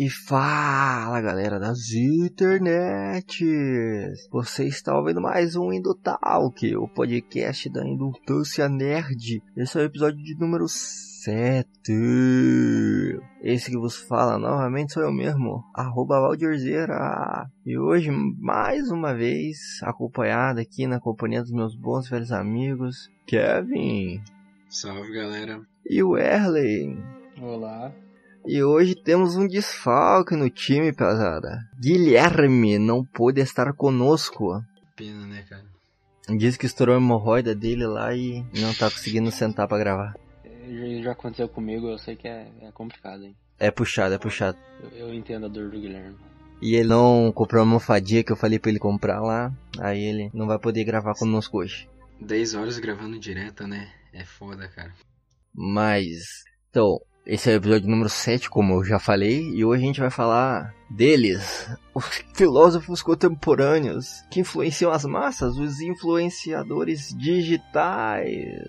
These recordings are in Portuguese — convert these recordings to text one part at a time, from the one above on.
E fala galera das internets! Você está ouvindo mais um Indutalk, o podcast da Indultância Nerd. Esse é o episódio de número 7. Esse que vos fala novamente sou eu mesmo, arroba Valdirzeira. E hoje, mais uma vez, acompanhado aqui na companhia dos meus bons velhos amigos, Kevin. Salve galera. E o Erley. Olá. E hoje temos um desfalque no time, pesada. Guilherme não pôde estar conosco. Pena, né, cara? Diz que estourou a hemorroida dele lá e não tá conseguindo sentar para gravar. Já, já, aconteceu comigo, eu sei que é, é complicado, hein? É puxado, é puxado. Eu, eu, entendo a dor do Guilherme. E ele não comprou a almofadinha que eu falei pra ele comprar lá. Aí ele não vai poder gravar conosco hoje. 10 horas gravando direto, né? É foda, cara. Mas. Então, esse é o episódio número 7, como eu já falei, e hoje a gente vai falar deles, os filósofos contemporâneos que influenciam as massas, os influenciadores digitais.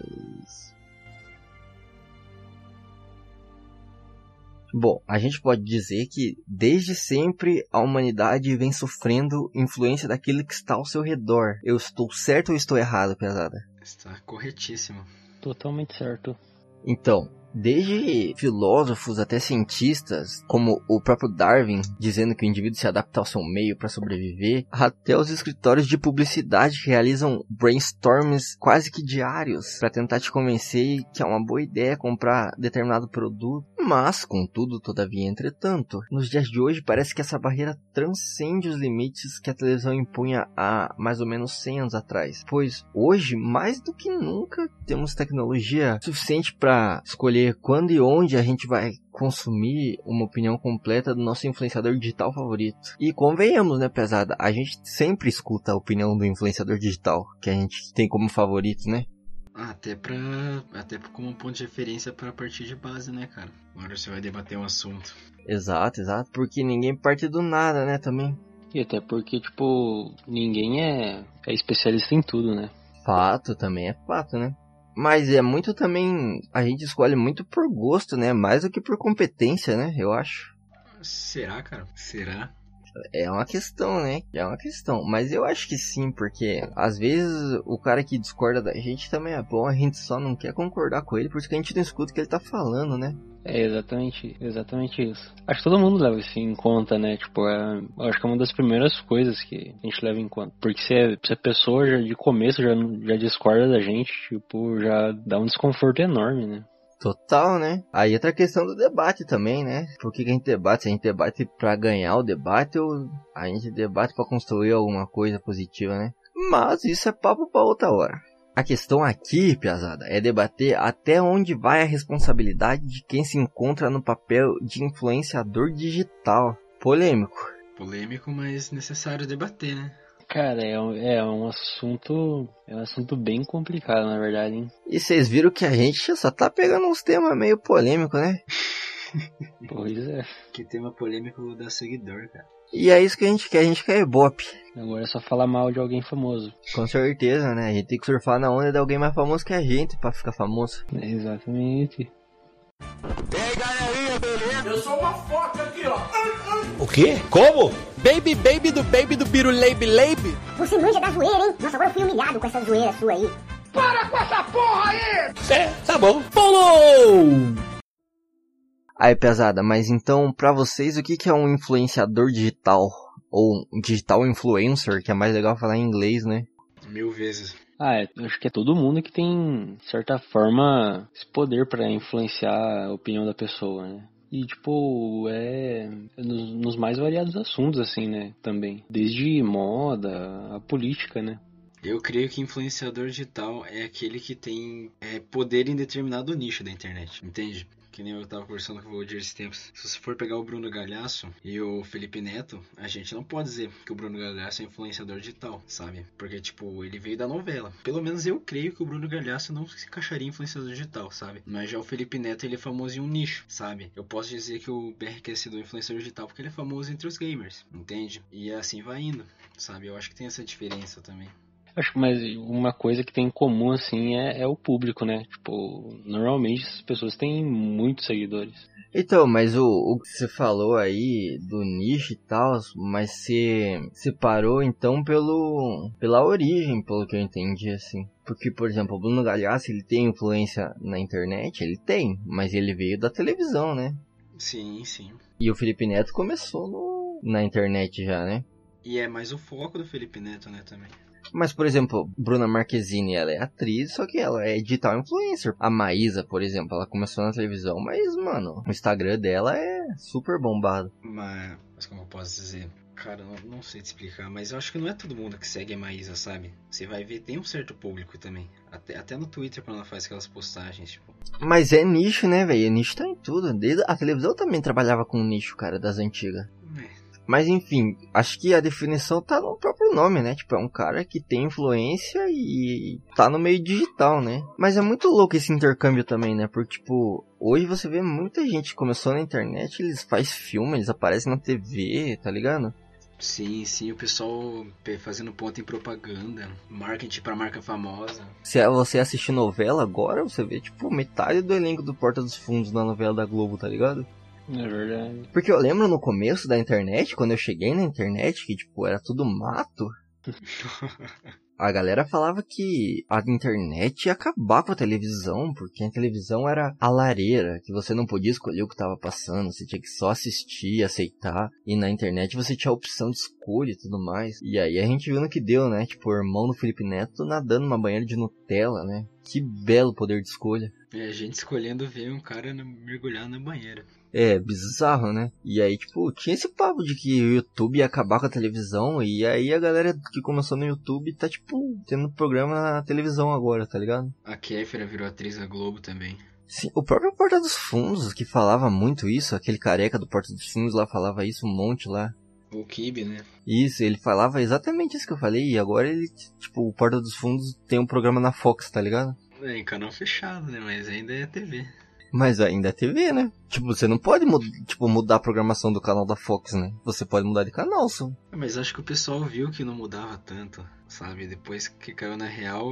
Bom, a gente pode dizer que desde sempre a humanidade vem sofrendo influência daquilo que está ao seu redor. Eu estou certo ou estou errado, pesada? Está corretíssimo. Totalmente certo. Então, Desde filósofos até cientistas, como o próprio Darwin, dizendo que o indivíduo se adapta ao seu meio para sobreviver, até os escritórios de publicidade realizam brainstorms quase que diários para tentar te convencer que é uma boa ideia comprar determinado produto. Mas, contudo, todavia, entretanto, nos dias de hoje parece que essa barreira transcende os limites que a televisão impunha há mais ou menos 100 anos atrás. Pois hoje, mais do que nunca, temos tecnologia suficiente para escolher quando e onde a gente vai consumir uma opinião completa do nosso influenciador digital favorito. E convenhamos, né, pesada? A gente sempre escuta a opinião do influenciador digital que a gente tem como favorito, né? Até pra. Até como ponto de referência para partir de base, né, cara? Agora você vai debater um assunto. Exato, exato. Porque ninguém parte do nada, né, também. E até porque, tipo, ninguém é, é especialista em tudo, né? Fato, também é fato, né? Mas é muito também. A gente escolhe muito por gosto, né? Mais do que por competência, né? Eu acho. Será, cara? Será? É uma questão, né? É uma questão. Mas eu acho que sim, porque às vezes o cara que discorda da gente também é bom, a gente só não quer concordar com ele porque a gente não escuta o que ele tá falando, né? É exatamente, exatamente isso. Acho que todo mundo leva isso em conta, né? Tipo, é, acho que é uma das primeiras coisas que a gente leva em conta. Porque se, é, se a pessoa já de começo já, já discorda da gente, tipo, já dá um desconforto enorme, né? Total, né? Aí entra a questão do debate também, né? Por que, que a gente debate? Se a gente debate pra ganhar o debate ou a gente debate para construir alguma coisa positiva, né? Mas isso é papo pra outra hora. A questão aqui, Piazada, é debater até onde vai a responsabilidade de quem se encontra no papel de influenciador digital. Polêmico. Polêmico, mas necessário debater, né? Cara, é um, é um assunto. É um assunto bem complicado, na verdade, hein? E vocês viram que a gente só tá pegando uns temas meio polêmicos, né? pois é. Que tema polêmico da seguidor, cara. E é isso que a gente quer, a gente quer ibope. Agora é só falar mal de alguém famoso. Com certeza, né? A gente tem que surfar na onda de alguém mais famoso que a gente pra ficar famoso. É exatamente. E aí, galerinha, beleza? Eu sou uma foca aqui, ó. O quê? Como? Baby, baby do baby do biruleibe leibe? Você manja da zoeira, hein? Nossa, agora eu fui humilhado com essa zoeira sua aí. Para com essa porra aí! É, tá bom. Follow! Aí, pesada, mas então, pra vocês, o que, que é um influenciador digital? Ou um digital influencer, que é mais legal falar em inglês, né? Mil vezes. Ah, é, acho que é todo mundo que tem, de certa forma, esse poder para influenciar a opinião da pessoa, né? E, tipo, é nos, nos, mais variados assuntos, assim, né? Também. Desde moda, a política, né? Eu creio que influenciador digital é aquele que tem é, poder em determinado nicho da internet, entende? Que nem eu tava conversando com o Valdir esses tempos. Se você for pegar o Bruno Galhaço e o Felipe Neto, a gente não pode dizer que o Bruno Galhaço é influenciador digital, sabe? Porque, tipo, ele veio da novela. Pelo menos eu creio que o Bruno Galhaço não se encaixaria em influenciador digital, sabe? Mas já o Felipe Neto, ele é famoso em um nicho, sabe? Eu posso dizer que o BRQS é do influenciador digital porque ele é famoso entre os gamers, entende? E assim vai indo, sabe? Eu acho que tem essa diferença também. Acho que mas uma coisa que tem em comum, assim, é, é o público, né? Tipo, normalmente as pessoas têm muitos seguidores. Então, mas o, o que você falou aí do nicho e tal, mas você separou então pelo pela origem, pelo que eu entendi assim. Porque, por exemplo, o Bruno Galhaço, ele tem influência na internet? Ele tem, mas ele veio da televisão, né? Sim, sim. E o Felipe Neto começou no, na internet já, né? E é mais o foco do Felipe Neto, né, também. Mas, por exemplo, Bruna Marquezine, ela é atriz, só que ela é digital influencer. A Maísa, por exemplo, ela começou na televisão, mas, mano, o Instagram dela é super bombado. Mas, mas como eu posso dizer? Cara, não, não sei te explicar, mas eu acho que não é todo mundo que segue a Maísa, sabe? Você vai ver, tem um certo público também. Até, até no Twitter quando ela faz aquelas postagens, tipo. Mas é nicho, né, velho? Nicho tá em tudo. Desde a televisão também trabalhava com nicho, cara, das antigas. É. Mas enfim, acho que a definição tá no próprio nome, né? Tipo, é um cara que tem influência e tá no meio digital, né? Mas é muito louco esse intercâmbio também, né? Porque, tipo, hoje você vê muita gente que começou na internet, eles fazem filme, eles aparecem na TV, tá ligado? Sim, sim, o pessoal fazendo ponto em propaganda, marketing pra marca famosa. Se você assistir novela agora, você vê, tipo, metade do elenco do Porta dos Fundos na novela da Globo, tá ligado? É verdade. Porque eu lembro no começo da internet, quando eu cheguei na internet, que tipo, era tudo mato. a galera falava que a internet ia acabar com a televisão, porque a televisão era a lareira, que você não podia escolher o que estava passando, você tinha que só assistir, aceitar, e na internet você tinha a opção de escolha e tudo mais. E aí a gente viu no que deu, né? Tipo, o irmão do Felipe Neto nadando numa banheira de Nutella, né? Que belo poder de escolha. É, a gente escolhendo ver um cara mergulhar na banheira. É, bizarro, né? E aí, tipo, tinha esse papo de que o YouTube ia acabar com a televisão, e aí a galera que começou no YouTube tá, tipo, tendo programa na televisão agora, tá ligado? A Kéfera virou atriz da Globo também. Sim, o próprio Porta dos Fundos, que falava muito isso, aquele careca do Porta dos Fundos lá falava isso um monte lá. O Kibe, né? Isso, ele falava exatamente isso que eu falei, e agora ele, tipo, o Porta dos Fundos tem um programa na Fox, tá ligado? É, em canal fechado, né? Mas ainda é TV. Mas ainda é TV, né? Tipo, você não pode tipo, mudar a programação do canal da Fox, né? Você pode mudar de canal, só. Mas acho que o pessoal viu que não mudava tanto, sabe? Depois que caiu na real,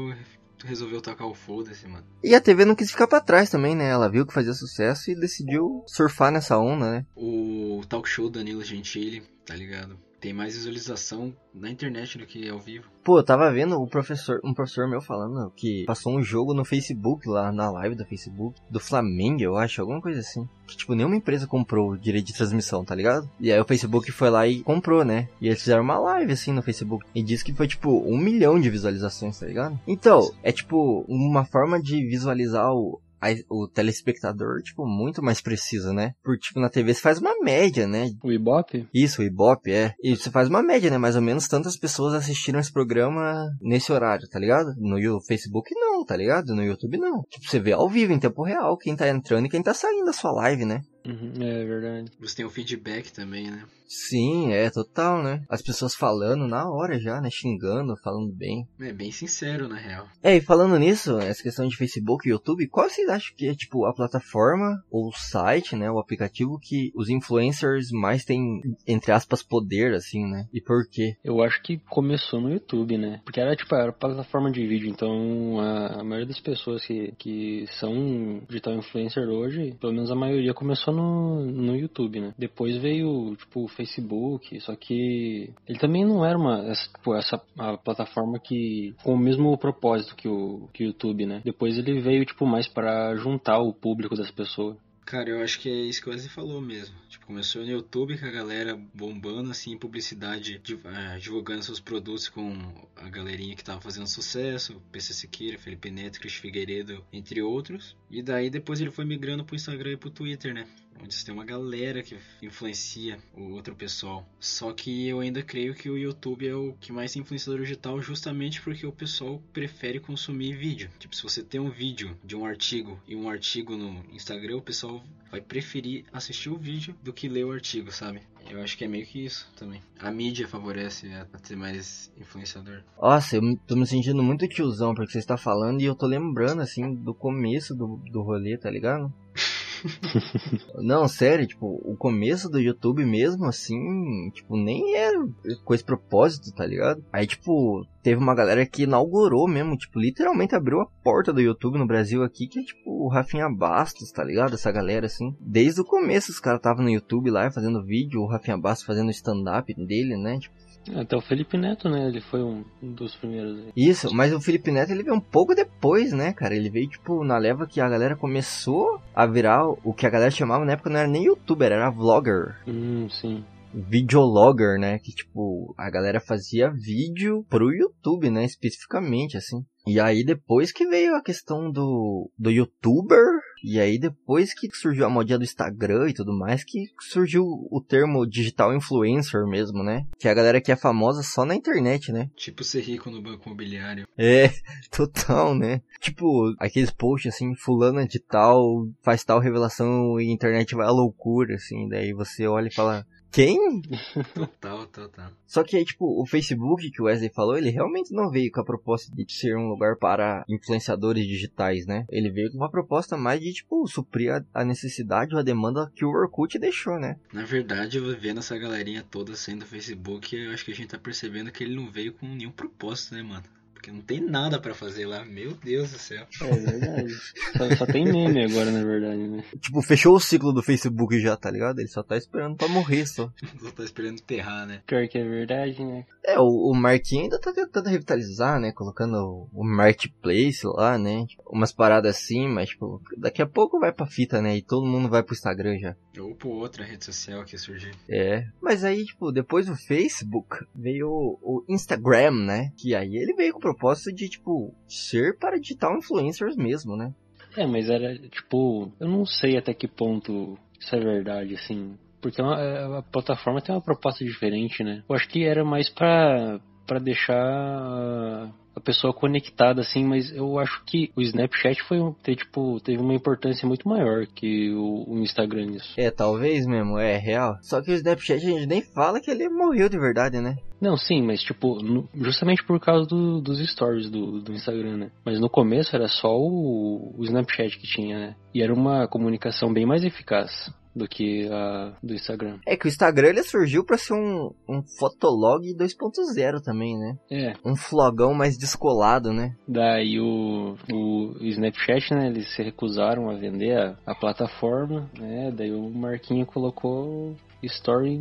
resolveu tocar o foda-se, mano. E a TV não quis ficar para trás também, né? Ela viu que fazia sucesso e decidiu surfar nessa onda, né? O talk show Danilo Gentili, tá ligado? Tem mais visualização na internet do que ao vivo. Pô, eu tava vendo o professor, um professor meu falando que passou um jogo no Facebook lá, na live do Facebook, do Flamengo, eu acho, alguma coisa assim. Que, tipo, nenhuma empresa comprou o direito de transmissão, tá ligado? E aí o Facebook foi lá e comprou, né? E eles fizeram uma live, assim, no Facebook. E disse que foi, tipo, um milhão de visualizações, tá ligado? Então, é, tipo, uma forma de visualizar o, a, o telespectador, tipo, muito mais preciso, né? Porque, tipo, na TV você faz uma média, né? O Ibope? Isso, o Ibope, é. E você faz uma média, né? Mais ou menos tantas pessoas assistiram esse programa nesse horário, tá ligado? No Facebook não, tá ligado? No YouTube não. Tipo, você vê ao vivo, em tempo real, quem tá entrando e quem tá saindo da sua live, né? Uhum, é verdade. Você tem o feedback também, né? Sim, é total, né? As pessoas falando na hora já, né? Xingando, falando bem. É bem sincero, na real. É, e falando nisso, essa questão de Facebook e YouTube, qual vocês acham que é, tipo, a plataforma ou o site, né? O aplicativo que os influencers mais têm, entre aspas, poder, assim, né? E por quê? Eu acho que começou no YouTube, né? Porque era, tipo, era plataforma de vídeo, então a, a maioria das pessoas que, que são digital influencer hoje, pelo menos a maioria começou no, no YouTube, né? Depois veio, tipo, Facebook, só que ele também não era uma essa, tipo, essa a plataforma que com o mesmo propósito que o, que o YouTube, né? Depois ele veio tipo mais para juntar o público das pessoas. Cara, eu acho que é isso que o Wesley falou mesmo. Tipo, começou no YouTube com a galera bombando, assim, publicidade, é, divulgando seus produtos com a galerinha que tava fazendo sucesso, PC Siqueira, Felipe Neto, Cris Figueiredo, entre outros. E daí depois ele foi migrando pro Instagram e pro Twitter, né? Onde você tem uma galera que influencia o outro pessoal. Só que eu ainda creio que o YouTube é o que mais tem influenciador digital justamente porque o pessoal prefere consumir vídeo. Tipo, se você tem um vídeo de um artigo e um artigo no Instagram, o pessoal vai preferir assistir o vídeo do que ler o artigo, sabe? Eu acho que é meio que isso também. A mídia favorece a ter mais influenciador. Nossa, eu tô me sentindo muito tiozão porque você está falando e eu tô lembrando, assim, do começo do, do rolê, tá ligado? Não, sério, tipo, o começo do YouTube mesmo, assim, tipo, nem era com esse propósito, tá ligado? Aí, tipo, teve uma galera que inaugurou mesmo, tipo, literalmente abriu a porta do YouTube no Brasil aqui, que é tipo o Rafinha Bastos, tá ligado? Essa galera, assim. Desde o começo os caras estavam no YouTube lá fazendo vídeo, o Rafinha Bastos fazendo stand-up dele, né? Tipo, até o Felipe Neto, né? Ele foi um dos primeiros. Isso, mas o Felipe Neto ele veio um pouco depois, né, cara? Ele veio, tipo, na leva que a galera começou a virar o que a galera chamava na época não era nem youtuber, era vlogger. Hum, sim videologger, né? Que tipo, a galera fazia vídeo pro YouTube, né? Especificamente, assim. E aí depois que veio a questão do, do youtuber, e aí depois que surgiu a modinha do Instagram e tudo mais, que surgiu o termo digital influencer mesmo, né? Que é a galera que é famosa só na internet, né? Tipo ser rico no banco imobiliário. É, total, né? Tipo, aqueles posts assim, fulana de tal, faz tal revelação e a internet vai à loucura, assim, daí você olha e fala, quem? Total, total. Só que aí, tipo, o Facebook que o Wesley falou, ele realmente não veio com a proposta de ser um lugar para influenciadores digitais, né? Ele veio com uma proposta mais de, tipo, suprir a, a necessidade ou a demanda que o Orkut deixou, né? Na verdade, vendo essa galerinha toda saindo do Facebook, eu acho que a gente tá percebendo que ele não veio com nenhum propósito, né, mano? Porque não tem nada para fazer lá. Meu Deus do céu. É verdade. só, só, tem meme agora, na verdade, né? Tipo, fechou o ciclo do Facebook já, tá ligado? Ele só tá esperando pra morrer só. só tá esperando enterrar, né? Pior que é verdade, né? É, o, o Marquinhos ainda tá tentando revitalizar, né? Colocando o Marketplace lá, né? Tipo, umas paradas assim, mas, tipo, daqui a pouco vai pra fita, né? E todo mundo vai pro Instagram já. Ou por outra rede social que surgiu. É. Mas aí, tipo, depois do Facebook, veio o, o Instagram, né? Que aí ele veio com propósito de, tipo, ser para digital influencers mesmo, né? É, mas era, tipo, eu não sei até que ponto isso é verdade, assim. Porque a, é é, a plataforma tem uma proposta diferente, né? Eu acho que era mais pra deixar a pessoa conectada, assim, mas eu acho que o Snapchat foi ter, tipo, teve uma importância muito maior que o, o, Instagram nisso. É, talvez mesmo, é real. Só que o Snapchat a gente nem fala que ele morreu de verdade, né? Não, sim, mas tipo, no, justamente por causa do, dos stories do, do Instagram, né? Mas no começo era só o, o Snapchat que tinha, né? E era uma comunicação bem mais eficaz do que a do Instagram. É que o Instagram ele surgiu para ser um, um fotolog 2.0 também, né? É. Um flogão mais descolado, né? Daí o, o Snapchat, né, eles se recusaram a vender a, a plataforma, né? Daí o Marquinho colocou Story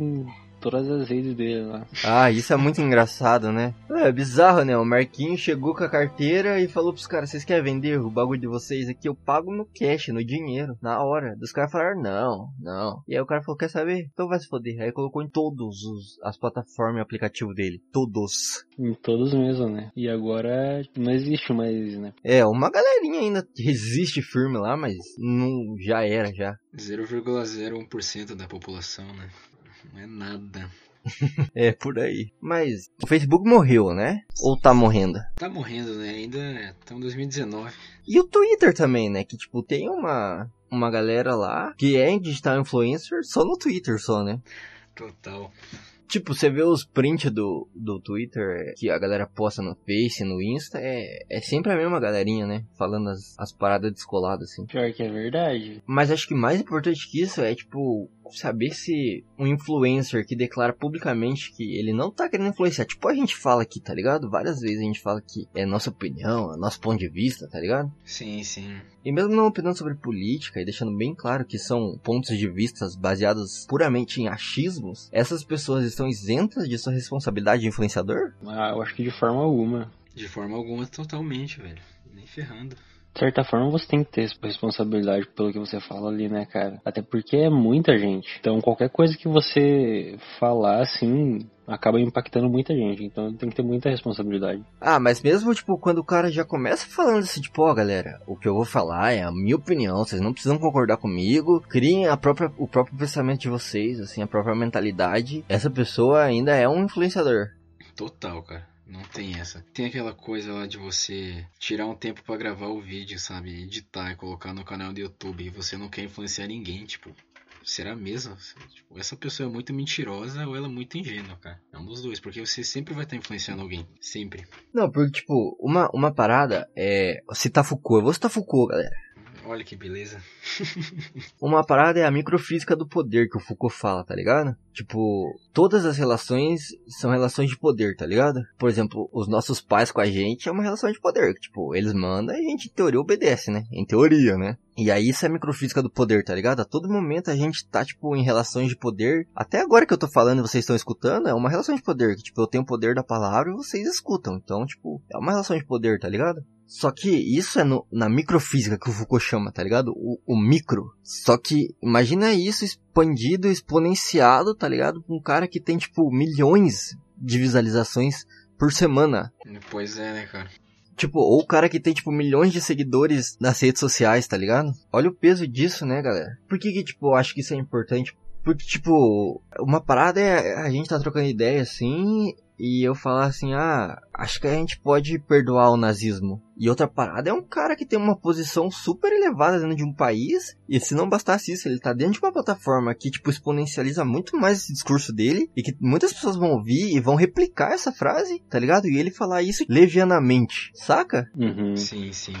todas as redes dele lá. Ah, isso é muito engraçado, né? É bizarro, né? O Marquinhos chegou com a carteira e falou pros caras: vocês querem vender o bagulho de vocês aqui? Eu pago no cash, no dinheiro, na hora. Dos caras falaram: não, não. E aí o cara falou: quer saber? Então vai se foder. Aí colocou em todos os, as plataformas e aplicativo dele. Todos. Em todos mesmo, né? E agora não existe mais, né? É, uma galerinha ainda resiste firme lá, mas não, já era, já. 0,01% da população, né? Não é nada. é, por aí. Mas o Facebook morreu, né? Ou tá morrendo? Tá morrendo, né? Ainda estamos em 2019. E o Twitter também, né? Que, tipo, tem uma, uma galera lá que é digital influencer só no Twitter, só, né? Total. Tipo, você vê os prints do, do Twitter que a galera posta no Face, no Insta, é, é sempre a mesma galerinha, né? Falando as, as paradas descoladas, assim. Pior que é verdade. Mas acho que mais importante que isso é, tipo, saber se um influencer que declara publicamente que ele não tá querendo influenciar, tipo a gente fala aqui, tá ligado? Várias vezes a gente fala que é nossa opinião, é nosso ponto de vista, tá ligado? Sim, sim. E mesmo não opinando sobre política e deixando bem claro que são pontos de vistas baseados puramente em achismos, essas pessoas estão isentas de sua responsabilidade de influenciador? Ah, eu acho que de forma alguma. De forma alguma, totalmente, velho. Nem ferrando. De certa forma, você tem que ter responsabilidade pelo que você fala ali, né, cara? Até porque é muita gente. Então, qualquer coisa que você falar, assim, acaba impactando muita gente. Então, tem que ter muita responsabilidade. Ah, mas mesmo, tipo, quando o cara já começa falando assim, tipo, ó, oh, galera, o que eu vou falar é a minha opinião, vocês não precisam concordar comigo, criem a própria, o próprio pensamento de vocês, assim, a própria mentalidade. Essa pessoa ainda é um influenciador. Total, cara. Não tem essa. Tem aquela coisa lá de você tirar um tempo para gravar o vídeo, sabe? Editar e colocar no canal do YouTube e você não quer influenciar ninguém, tipo. Será mesmo? Tipo, essa pessoa é muito mentirosa ou ela é muito ingênua, cara? É um dos dois, porque você sempre vai estar influenciando alguém. Sempre. Não, porque, tipo, uma, uma parada é citar Foucault. Eu vou citar Foucault, galera. Olha que beleza. Uma parada é a microfísica do poder que o Foucault fala, tá ligado? Tipo, todas as relações são relações de poder, tá ligado? Por exemplo, os nossos pais com a gente é uma relação de poder. Tipo, eles mandam e a gente, em teoria, obedece, né? Em teoria, né? E aí isso é microfísica do poder, tá ligado? A todo momento a gente tá, tipo, em relações de poder. Até agora que eu tô falando e vocês estão escutando, é uma relação de poder. Que, tipo, eu tenho o poder da palavra e vocês escutam. Então, tipo, é uma relação de poder, tá ligado? Só que isso é no, na microfísica que o Foucault chama, tá ligado? O, o, micro. Só que imagina isso expandido, exponenciado, tá ligado? Com um cara que tem, tipo, milhões de visualizações por semana. Pois é, né, cara? Tipo, ou o cara que tem, tipo, milhões de seguidores nas redes sociais, tá ligado? Olha o peso disso, né, galera? Por que que, tipo, eu acho que isso é importante? Porque, tipo, uma parada é a gente tá trocando ideia assim e eu falar assim, ah, acho que a gente pode perdoar o nazismo. E outra parada é um cara que tem uma posição super elevada dentro de um país, e se não bastasse isso, ele tá dentro de uma plataforma que, tipo, exponencializa muito mais esse discurso dele, e que muitas pessoas vão ouvir e vão replicar essa frase, tá ligado? E ele falar isso levianamente, saca? Uhum. Sim, sim.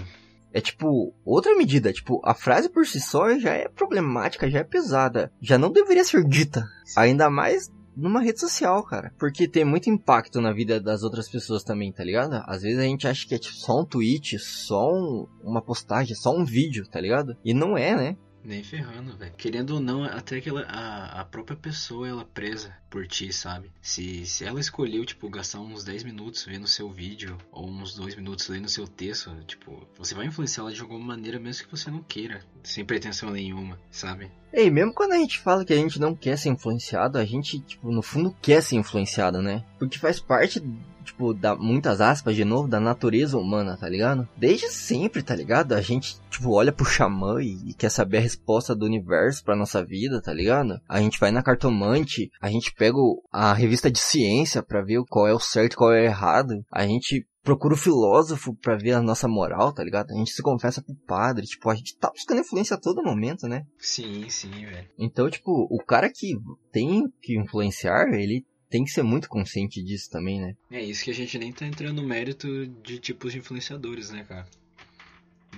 É tipo, outra medida, tipo, a frase por si só já é problemática, já é pesada, já não deveria ser dita. Ainda mais numa rede social, cara. Porque tem muito impacto na vida das outras pessoas também, tá ligado? Às vezes a gente acha que é tipo, só um tweet, só um, uma postagem, só um vídeo, tá ligado? E não é, né? Nem ferrando, velho. Querendo ou não, até aquela a, a própria pessoa ela presa por ti, sabe? Se, se ela escolheu, tipo, gastar uns 10 minutos vendo seu vídeo ou uns 2 minutos lendo seu texto, tipo, você vai influenciar ela de alguma maneira mesmo que você não queira, sem pretensão nenhuma, sabe? Ei, mesmo quando a gente fala que a gente não quer ser influenciado, a gente, tipo, no fundo quer ser influenciado, né? Porque faz parte tipo, da, muitas aspas, de novo, da natureza humana, tá ligado? Desde sempre, tá ligado? A gente, tipo, olha pro xamã e, e quer saber a resposta do universo pra nossa vida, tá ligado? A gente vai na cartomante, a gente pega a revista de ciência pra ver qual é o certo e qual é o errado. A gente procura o filósofo pra ver a nossa moral, tá ligado? A gente se confessa pro padre, tipo, a gente tá buscando influência a todo momento, né? Sim, sim, velho. Então, tipo, o cara que tem que influenciar, ele tem que ser muito consciente disso também, né? É isso que a gente nem tá entrando no mérito de tipos de influenciadores, né, cara?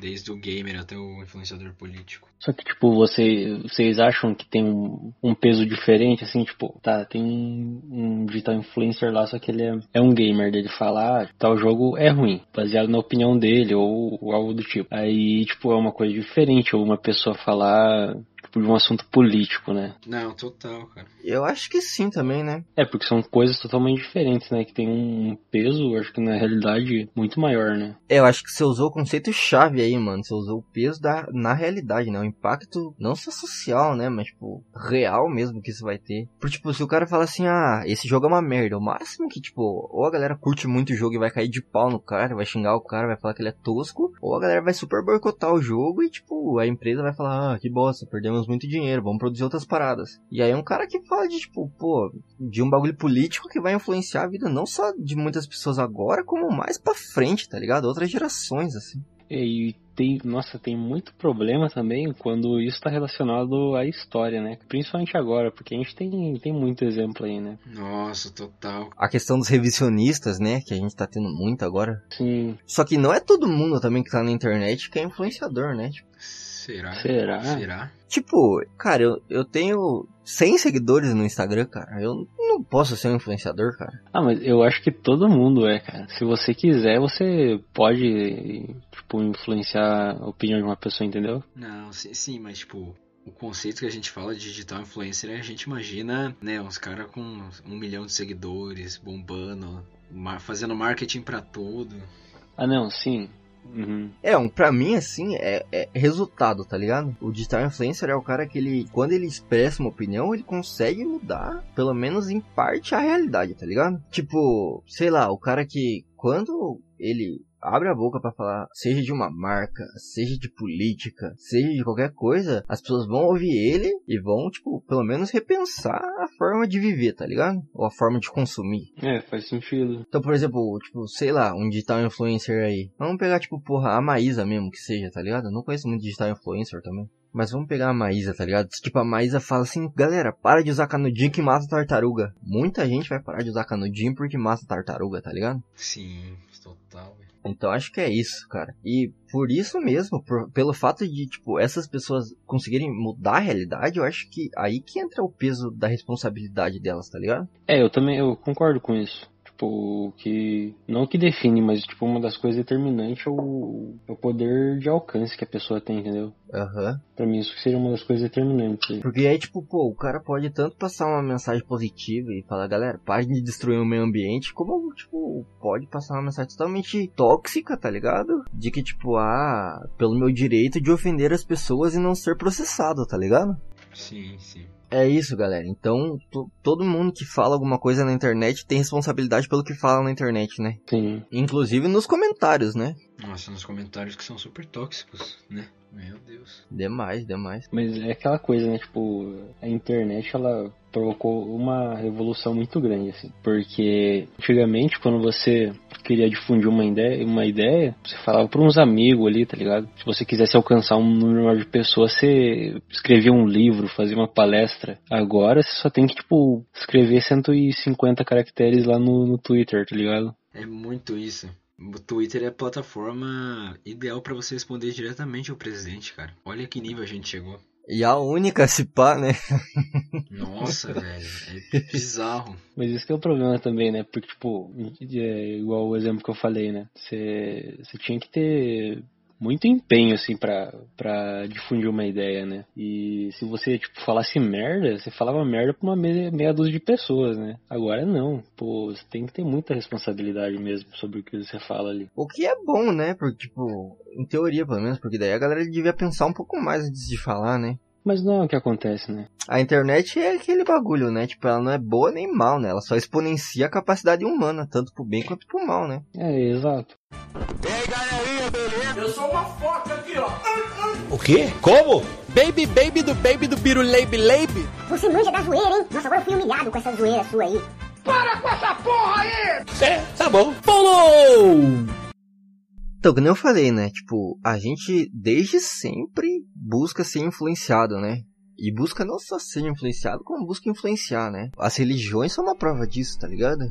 Desde o gamer até o influenciador político. Só que, tipo, você, vocês acham que tem um, um peso diferente, assim, tipo, tá, tem um, um, digital influencer lá, só que ele é, é um gamer, dele falar, ah, tal jogo é ruim, baseado na opinião dele, ou, ou algo do tipo. Aí, tipo, é uma coisa diferente, ou uma pessoa falar, tipo, de um assunto político, né? Não, total, cara. Eu acho que sim também, né? É, porque são coisas totalmente diferentes, né? Que tem um peso, acho que na realidade, muito maior, né? É, eu acho que você usou o conceito chave aí, mano. Você usou o peso da, na realidade, né? Impacto, não só social, né? Mas, tipo, real mesmo que isso vai ter. Porque, tipo, se o cara fala assim, ah, esse jogo é uma merda. O máximo que, tipo, ou a galera curte muito o jogo e vai cair de pau no cara, vai xingar o cara, vai falar que ele é tosco. Ou a galera vai super boicotar o jogo e, tipo, a empresa vai falar, ah, que bosta, perdemos muito dinheiro, vamos produzir outras paradas. E aí um cara que fala de, tipo, pô, de um bagulho político que vai influenciar a vida não só de muitas pessoas agora, como mais pra frente, tá ligado? Outras gerações, assim. E tem, nossa, tem muito problema também quando isso está relacionado à história, né? Principalmente agora, porque a gente tem, tem muito exemplo aí, né? Nossa, total. A questão dos revisionistas, né? Que a gente tá tendo muito agora. Sim. Só que não é todo mundo também que tá na internet que é influenciador, né? Tipo, Será? Será? Será? Tipo, cara, eu, eu tenho 100 seguidores no Instagram, cara. Eu não posso ser um influenciador, cara. Ah, mas eu acho que todo mundo é, cara. Se você quiser, você pode, tipo, influenciar a opinião de uma pessoa, entendeu? Não, sim, sim mas, tipo, o conceito que a gente fala de digital influencer, a gente imagina, né, uns caras com um milhão de seguidores, bombando, fazendo marketing para tudo. Ah, não, sim. Uhum. É, um, pra mim, assim, é, é resultado, tá ligado? O digital influencer é o cara que ele, quando ele expressa uma opinião, ele consegue mudar, pelo menos em parte, a realidade, tá ligado? Tipo, sei lá, o cara que, quando ele abre a boca pra falar, seja de uma marca, seja de política, seja de qualquer coisa, as pessoas vão ouvir ele e vão, tipo, pelo menos repensar a forma de viver, tá ligado? Ou a forma de consumir. É, faz sentido. Então, por exemplo, tipo, sei lá, um digital influencer aí. Vamos pegar, tipo, porra, a Maísa mesmo, que seja, tá ligado? Eu não conheço muito digital influencer também. Mas vamos pegar a Maísa, tá ligado? Tipo, a Maísa fala assim, galera, para de usar canudinho que mata tartaruga. Muita gente vai parar de usar canudinho porque mata tartaruga, tá ligado? Sim, total. Então acho que é isso, cara. E por isso mesmo, por- pelo fato de, tipo, essas pessoas conseguirem mudar a realidade, eu acho que aí que entra o peso da responsabilidade delas, tá ligado? É, eu também eu concordo com isso. Tipo, o que. Não o que define, mas tipo, uma das coisas determinantes é o, é o poder de alcance que a pessoa tem, entendeu? Aham. Pra mim isso seria uma das coisas determinantes. Porque aí, tipo, pô, o cara pode tanto passar uma mensagem positiva e falar, galera, pare de destruir o meio ambiente, como, tipo, pode passar uma mensagem totalmente tóxica, tá ligado? De que, tipo, ah, pelo meu direito de ofender as pessoas e não ser processado, tá ligado? Sim, sim. É isso, galera. Então, to- todo mundo que fala alguma coisa na internet tem responsabilidade pelo que fala na internet, né? Sim. Inclusive nos comentários, né? Nossa, nos comentários que são super tóxicos, né? Meu Deus. Demais, demais. Mas é aquela coisa, né? Tipo, a internet ela provocou uma revolução muito grande, assim. Porque antigamente, quando você queria difundir uma ideia, uma ideia você falava para uns amigos ali, tá ligado? Se você quisesse alcançar um número maior de pessoas, você escrevia um livro, fazia uma palestra. Agora você só tem que, tipo, escrever 150 caracteres lá no, no Twitter, tá ligado? É muito isso. O Twitter é a plataforma ideal pra você responder diretamente ao presidente, cara. Olha que nível a gente chegou. E a única se pá, né? Nossa, velho. É bizarro. Mas isso que é o problema também, né? Porque, tipo, é igual o exemplo que eu falei, né? Você você tinha que ter muito empenho, assim, pra, pra difundir uma ideia, né? E se você, tipo, falasse merda, você falava merda pra uma meia, meia dúzia de pessoas, né? Agora não. Pô, você tem que ter muita responsabilidade mesmo sobre o que você fala ali. O que é bom, né? Porque, tipo, em teoria, pelo menos, porque daí a galera devia pensar um pouco mais antes de falar, né? Mas não é o que acontece, né? A internet é aquele bagulho, né? Tipo, ela não é boa nem mal, né? Ela só exponencia a capacidade humana, tanto pro bem quanto pro mal, né? É, exato. E aí, galerinha, beleza? Eu sou uma foca aqui, ó. O quê? Como? Baby, baby do baby do biru leibe leibe? Você manja da zoeira, hein? Nossa, agora eu fui humilhado com essa zoeira sua aí. Para com essa porra aí! É, tá bom. Follow! Então, como eu falei, né? Tipo, a gente desde sempre busca ser influenciado, né? E busca não só ser influenciado, como busca influenciar, né? As religiões são uma prova disso, tá ligado?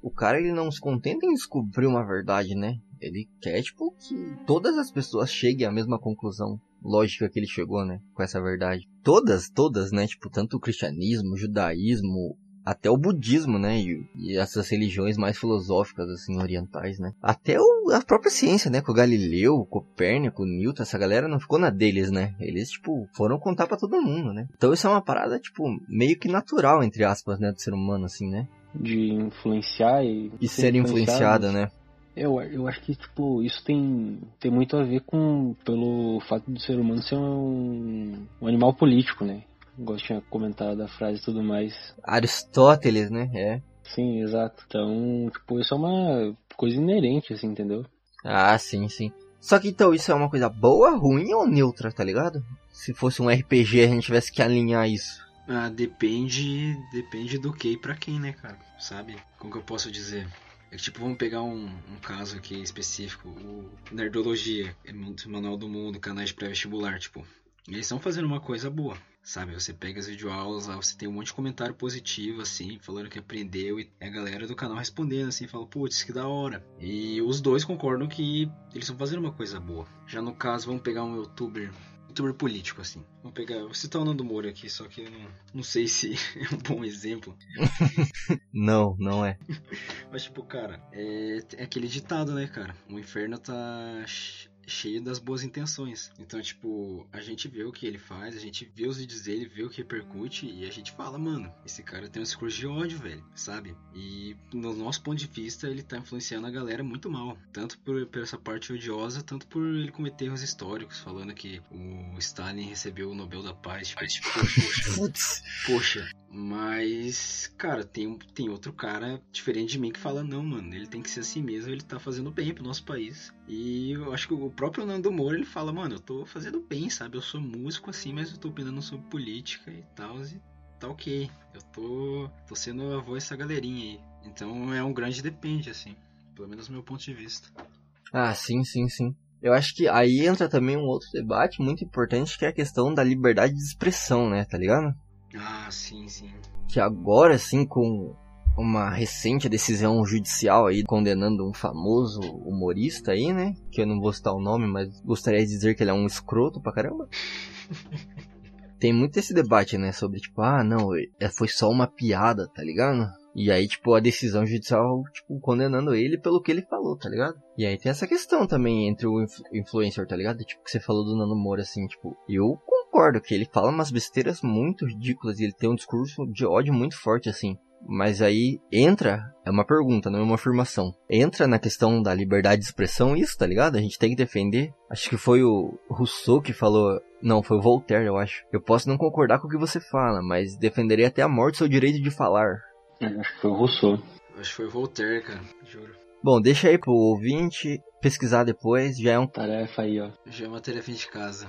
O cara, ele não se contenta em descobrir uma verdade, né? Ele quer, tipo, que todas as pessoas cheguem à mesma conclusão lógica que ele chegou, né? Com essa verdade. Todas, todas, né? Tipo, tanto o cristianismo, o judaísmo, até o budismo, né? E, e essas religiões mais filosóficas, assim, orientais, né? Até o, a própria ciência, né? Com o Galileu, o Copérnico, o Newton, essa galera não ficou na deles, né? Eles, tipo, foram contar pra todo mundo, né? Então isso é uma parada, tipo, meio que natural, entre aspas, né? Do ser humano, assim, né? De influenciar e... E ser influenciado, né? Eu, eu acho que, tipo, isso tem, tem muito a ver com, pelo fato do ser humano ser um, um animal político, né? Igual tinha comentado a frase e tudo mais. Aristóteles, né? É. Sim, exato. Então, tipo, isso é uma coisa inerente, assim, entendeu? Ah, sim, sim. Só que então isso é uma coisa boa, ruim ou neutra, tá ligado? Se fosse um RPG a gente tivesse que alinhar isso. Ah, depende. Depende do que e pra quem, né, cara? Sabe? Como que eu posso dizer? É que, tipo, vamos pegar um, um caso aqui específico, o Nerdologia, é muito Manual do Mundo, canais de pré-vestibular, tipo. Eles estão fazendo uma coisa boa, sabe? Você pega as videoaulas lá, você tem um monte de comentário positivo, assim, falando que aprendeu, e a galera do canal respondendo, assim, fala, putz, que da hora. E os dois concordam que eles estão fazendo uma coisa boa. Já no caso, vamos pegar um youtuber youtuber político, assim. Vamos pegar. Vou citar o Nando Moura aqui, só que eu não, não sei se é um bom exemplo. Não, não é. Mas, tipo, cara, é, é aquele ditado, né, cara? O inferno tá. Cheio das boas intenções. Então, tipo, a gente vê o que ele faz, a gente vê os vídeos dele, vê o que repercute e a gente fala, mano, esse cara tem um discurso de ódio, velho, sabe? E no nosso ponto de vista, ele tá influenciando a galera muito mal. Tanto por, por essa parte odiosa, tanto por ele cometer erros históricos, falando que o Stalin recebeu o Nobel da Paz. Tipo, poxa, poxa, poxa. Mas, cara, tem, tem outro cara diferente de mim que fala, não, mano, ele tem que ser assim mesmo, ele tá fazendo bem pro nosso país. E eu acho que o próprio Nando Moura, ele fala, mano, eu tô fazendo bem, sabe? Eu sou músico assim, mas eu tô opinando sobre política e tal, e tá ok. Eu tô, tô sendo a voz dessa galerinha aí. Então é um grande depende, assim. Pelo menos do meu ponto de vista. Ah, sim, sim, sim. Eu acho que aí entra também um outro debate muito importante que é a questão da liberdade de expressão, né, tá ligado? Ah, sim, sim. Que agora, assim, com uma recente decisão judicial aí condenando um famoso humorista aí, né? Que eu não vou citar o nome, mas gostaria de dizer que ele é um escroto pra caramba. Tem muito esse debate, né? Sobre tipo, ah, não, é, foi só uma piada, tá ligado? E aí, tipo, a decisão judicial, tipo, condenando ele pelo que ele falou, tá ligado? E aí tem essa questão também entre o influencer, tá ligado? Tipo, que você falou do Nano Moura, assim, tipo, eu concordo que ele fala umas besteiras muito ridículas e ele tem um discurso de ódio muito forte, assim. Mas aí entra, é uma pergunta, não é uma afirmação. Entra na questão da liberdade de expressão isso, tá ligado? A gente tem que defender. Acho que foi o Rousseau que falou, não, foi o Voltaire, eu acho. Eu posso não concordar com o que você fala, mas defenderei até a morte seu direito de falar. É, acho que foi o Rousseau. Acho que foi o Voltaire, cara, juro. Bom, deixa aí pro ouvinte pesquisar depois, já é um tarefa aí, ó. Já é uma tarefa de casa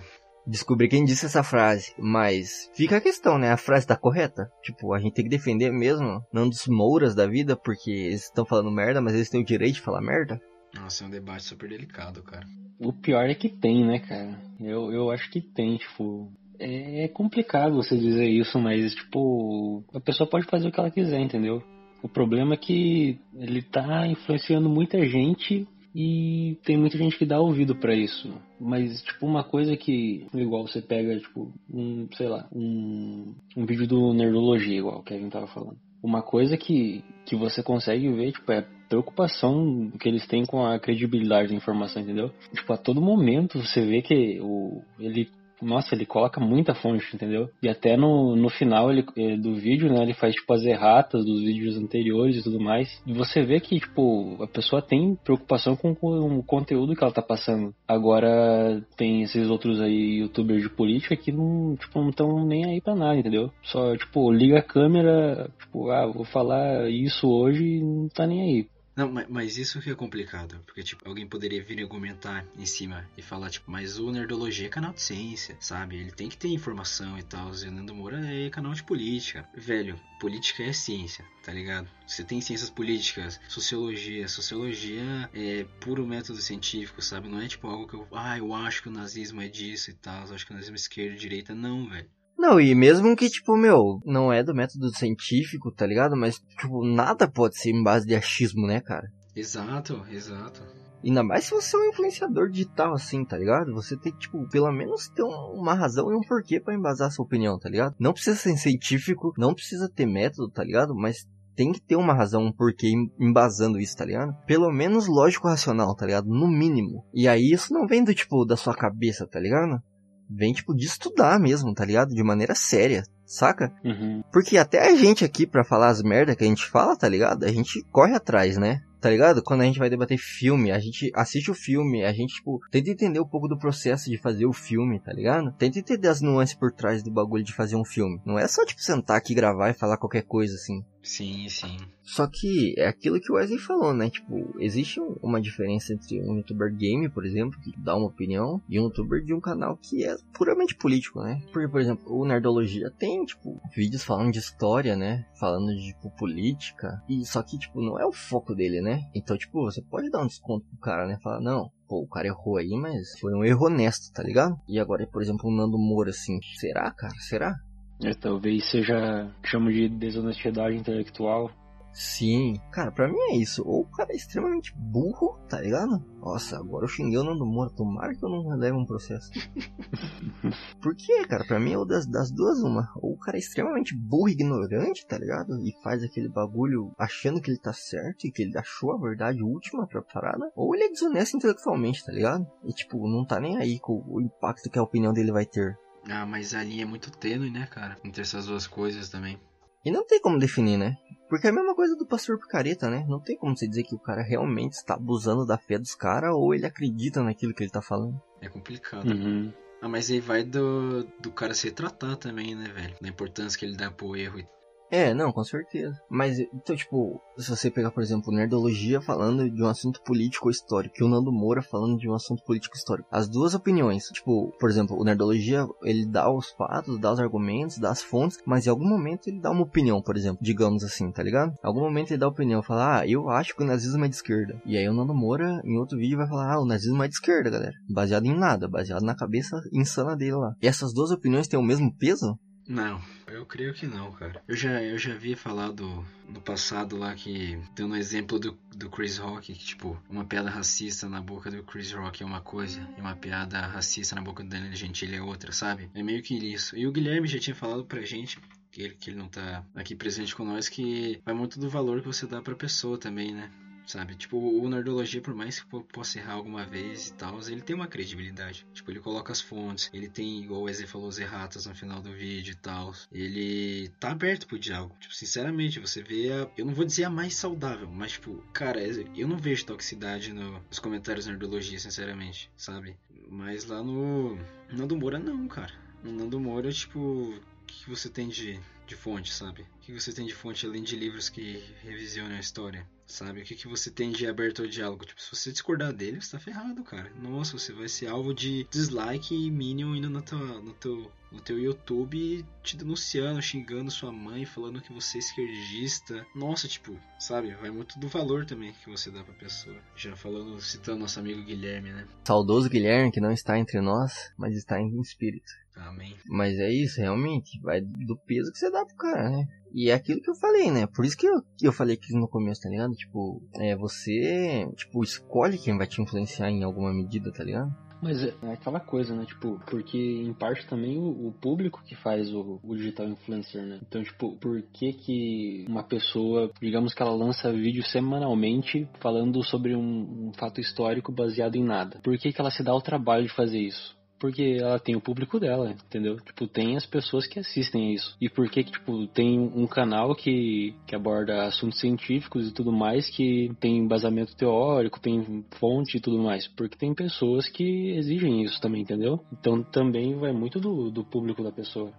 descobrir quem disse essa frase. Mas fica a questão, né? A frase tá correta? Tipo, a gente tem que defender mesmo, não dos mouras da vida, porque eles estão falando merda, mas eles têm o direito de falar merda? Nossa, é um debate super delicado, cara. O pior é que tem, né, cara? Eu, eu acho que tem, tipo. É, é complicado você dizer isso, mas, tipo, a pessoa pode fazer o que ela quiser, entendeu? O problema é que ele tá influenciando muita gente e tem muita gente que dá ouvido para isso. Mas, tipo, uma coisa que, igual você pega, tipo, um, sei lá, um, um vídeo do Nerdologia, igual o Kevin tava falando. Uma coisa que, que você consegue ver, tipo, é preocupação que eles têm com a credibilidade da informação, entendeu? Tipo, a todo momento você vê que o, ele nossa, ele coloca muita fonte, entendeu? E até no, no final ele, eh, do vídeo, né, ele faz tipo as erratas dos vídeos anteriores e tudo mais. E você vê que, tipo, a pessoa tem preocupação com, o conteúdo que ela tá passando. Agora tem esses outros aí youtubers de política que não, tipo, não estão nem aí pra nada, entendeu? Só, tipo, liga a câmera, tipo, ah, vou falar isso hoje e não tá nem aí. Não, mas isso que é complicado, porque, tipo, alguém poderia vir argumentar em cima e falar, tipo, mas o Nerdologia é canal de ciência, sabe? Ele tem que ter informação e tal, o Nando Moura é canal de política. Velho, política é ciência, tá ligado? Você tem ciências políticas, sociologia, sociologia é puro método científico, sabe? Não é, tipo, algo que eu, ah, eu acho que o nazismo é disso e tal, eu acho que o nazismo é esquerda e direita, não, velho. Não, e mesmo que, tipo, meu, não é do método científico, tá ligado? Mas, tipo, nada pode ser em base de achismo, né, cara? Exato, exato. Ainda mais se você é um influenciador digital assim, tá ligado? Você tem que, tipo, pelo menos ter uma razão e um porquê para embasar sua opinião, tá ligado? Não precisa ser científico, não precisa ter método, tá ligado? Mas tem que ter uma razão, um porquê embasando isso, tá ligado? Pelo menos lógico racional, tá ligado? No mínimo. E aí isso não vem do tipo da sua cabeça, tá ligado? Vem, tipo, de estudar mesmo, tá ligado? De maneira séria, saca? Uhum. Porque até a gente aqui, pra falar as merda que a gente fala, tá ligado? A gente corre atrás, né? Tá ligado? Quando a gente vai debater filme, a gente assiste o filme, a gente, tipo, tenta entender um pouco do processo de fazer o filme, tá ligado? Tenta entender as nuances por trás do bagulho de fazer um filme. Não é só, tipo, sentar aqui, gravar e falar qualquer coisa, assim. Sim, sim. Só que é aquilo que o Wesley falou, né? Tipo, existe uma diferença entre um youtuber game, por exemplo, que dá uma opinião, e um youtuber de um canal que é puramente político, né? Porque, por exemplo, o Nerdologia tem, tipo, vídeos falando de história, né? Falando de, tipo, política. E só que, tipo, não é o foco dele, né? Então, tipo, você pode dar um desconto pro cara, né? Falar, não, pô, o cara errou aí, mas foi um erro honesto, tá ligado? E agora, por exemplo, o Nando Moura, assim, será, cara? Será? É, talvez seja chamo de desonestidade intelectual. Sim, cara, pra mim é isso. Ou o cara é extremamente burro, tá ligado? Nossa, agora eu xinguei o Nando Moura. Tomara que eu não leve um processo. Por quê, cara? Pra mim é das, das duas uma. Ou o cara é extremamente burro e ignorante, tá ligado? E faz aquele bagulho achando que ele tá certo e que ele achou a verdade última pra parada. Ou ele é desonesto intelectualmente, tá ligado? E tipo, não tá nem aí com o impacto que a opinião dele vai ter. Ah, mas a linha é muito tênue, né, cara? Entre essas duas coisas também. E não tem como definir, né? Porque é a mesma coisa do pastor picareta, né? Não tem como você dizer que o cara realmente está abusando da fé dos caras ou ele acredita naquilo que ele tá falando. É complicado. Uhum. Ah, mas aí vai do, do cara se tratar também, né, velho? Da importância que ele dá pro erro. e- É, não, com certeza. Mas, então, tipo, se você pegar, por exemplo, Nerdologia falando de um assunto político ou histórico, e o Nando Moura falando de um assunto político histórico. As duas opiniões, tipo, por exemplo, o Nerdologia, ele dá os fatos, dá os argumentos, dá as fontes, mas em algum momento ele dá uma opinião, por exemplo, digamos assim, tá ligado? Em algum momento ele dá opinião, fala, ah, eu acho que o nazismo é de esquerda. E aí o Nando Moura, em outro vídeo, vai falar, ah, o nazismo é de esquerda, galera. Baseado em nada, baseado na cabeça insana dele lá. E essas duas opiniões têm o mesmo peso? Não, eu creio que não, cara. Eu já, eu já havia falado no passado lá que, dando um exemplo do, do Chris Rock, que, tipo, uma piada racista na boca do Chris Rock é uma coisa, e uma piada racista na boca do Danilo Gentili é outra, sabe? É meio que isso. E o Guilherme já tinha falado pra gente que ele, que ele não tá aqui presente com nós, que vai muito do valor que você dá pra pessoa também, né? Sabe? Tipo, o Nerdologia, por mais que po- possa errar alguma vez e tal, ele tem uma credibilidade. Tipo, ele coloca as fontes, ele tem, igual o Eze falou, os erratas no final do vídeo e tal. Ele tá aberto pro diálogo. Tipo, sinceramente, você vê a. Eu não vou dizer a mais saudável, mas, tipo, cara, eu não vejo toxicidade no- nos comentários Nerdologia, sinceramente, sabe? Mas lá no. Nando Moura, não, cara. No Nando Moura, tipo, o que você tem de, de fonte, sabe? O que você tem de fonte além de livros que revisionam a história? Sabe? O que, que você tem de aberto ao diálogo? Tipo, se você discordar dele, você tá ferrado, cara. Nossa, você vai ser alvo de dislike e Minion indo no teu, no teu, no teu YouTube te denunciando, xingando sua mãe, falando que você é esquerdista. Nossa, tipo, sabe? Vai muito do valor também que você dá pra pessoa. Já falando, citando nosso amigo Guilherme, né? Saudoso Guilherme, que não está entre nós, mas está em espírito. Amém. Mas é isso, realmente. Vai do peso que você dá pro cara, né? E é aquilo que eu falei, né? Por isso que eu, que eu falei aqui no começo, tá ligado? Tipo, é, você, tipo, escolhe quem vai te influenciar em alguma medida, tá ligado? Mas é é aquela coisa, né? Tipo, porque em parte também o, o público que faz o, o digital influencer, né? Então, tipo, por que que uma pessoa, digamos que ela lança vídeo semanalmente falando sobre um, um fato histórico baseado em nada? Por que que ela se dá o trabalho de fazer isso? Porque ela tem o público dela, entendeu? Tipo, tem as pessoas que assistem isso. E por que tipo, tem um canal que, que aborda assuntos científicos e tudo mais, que tem embasamento teórico, tem fonte e tudo mais? Porque tem pessoas que exigem isso também, entendeu? Então também vai muito do, do público da pessoa.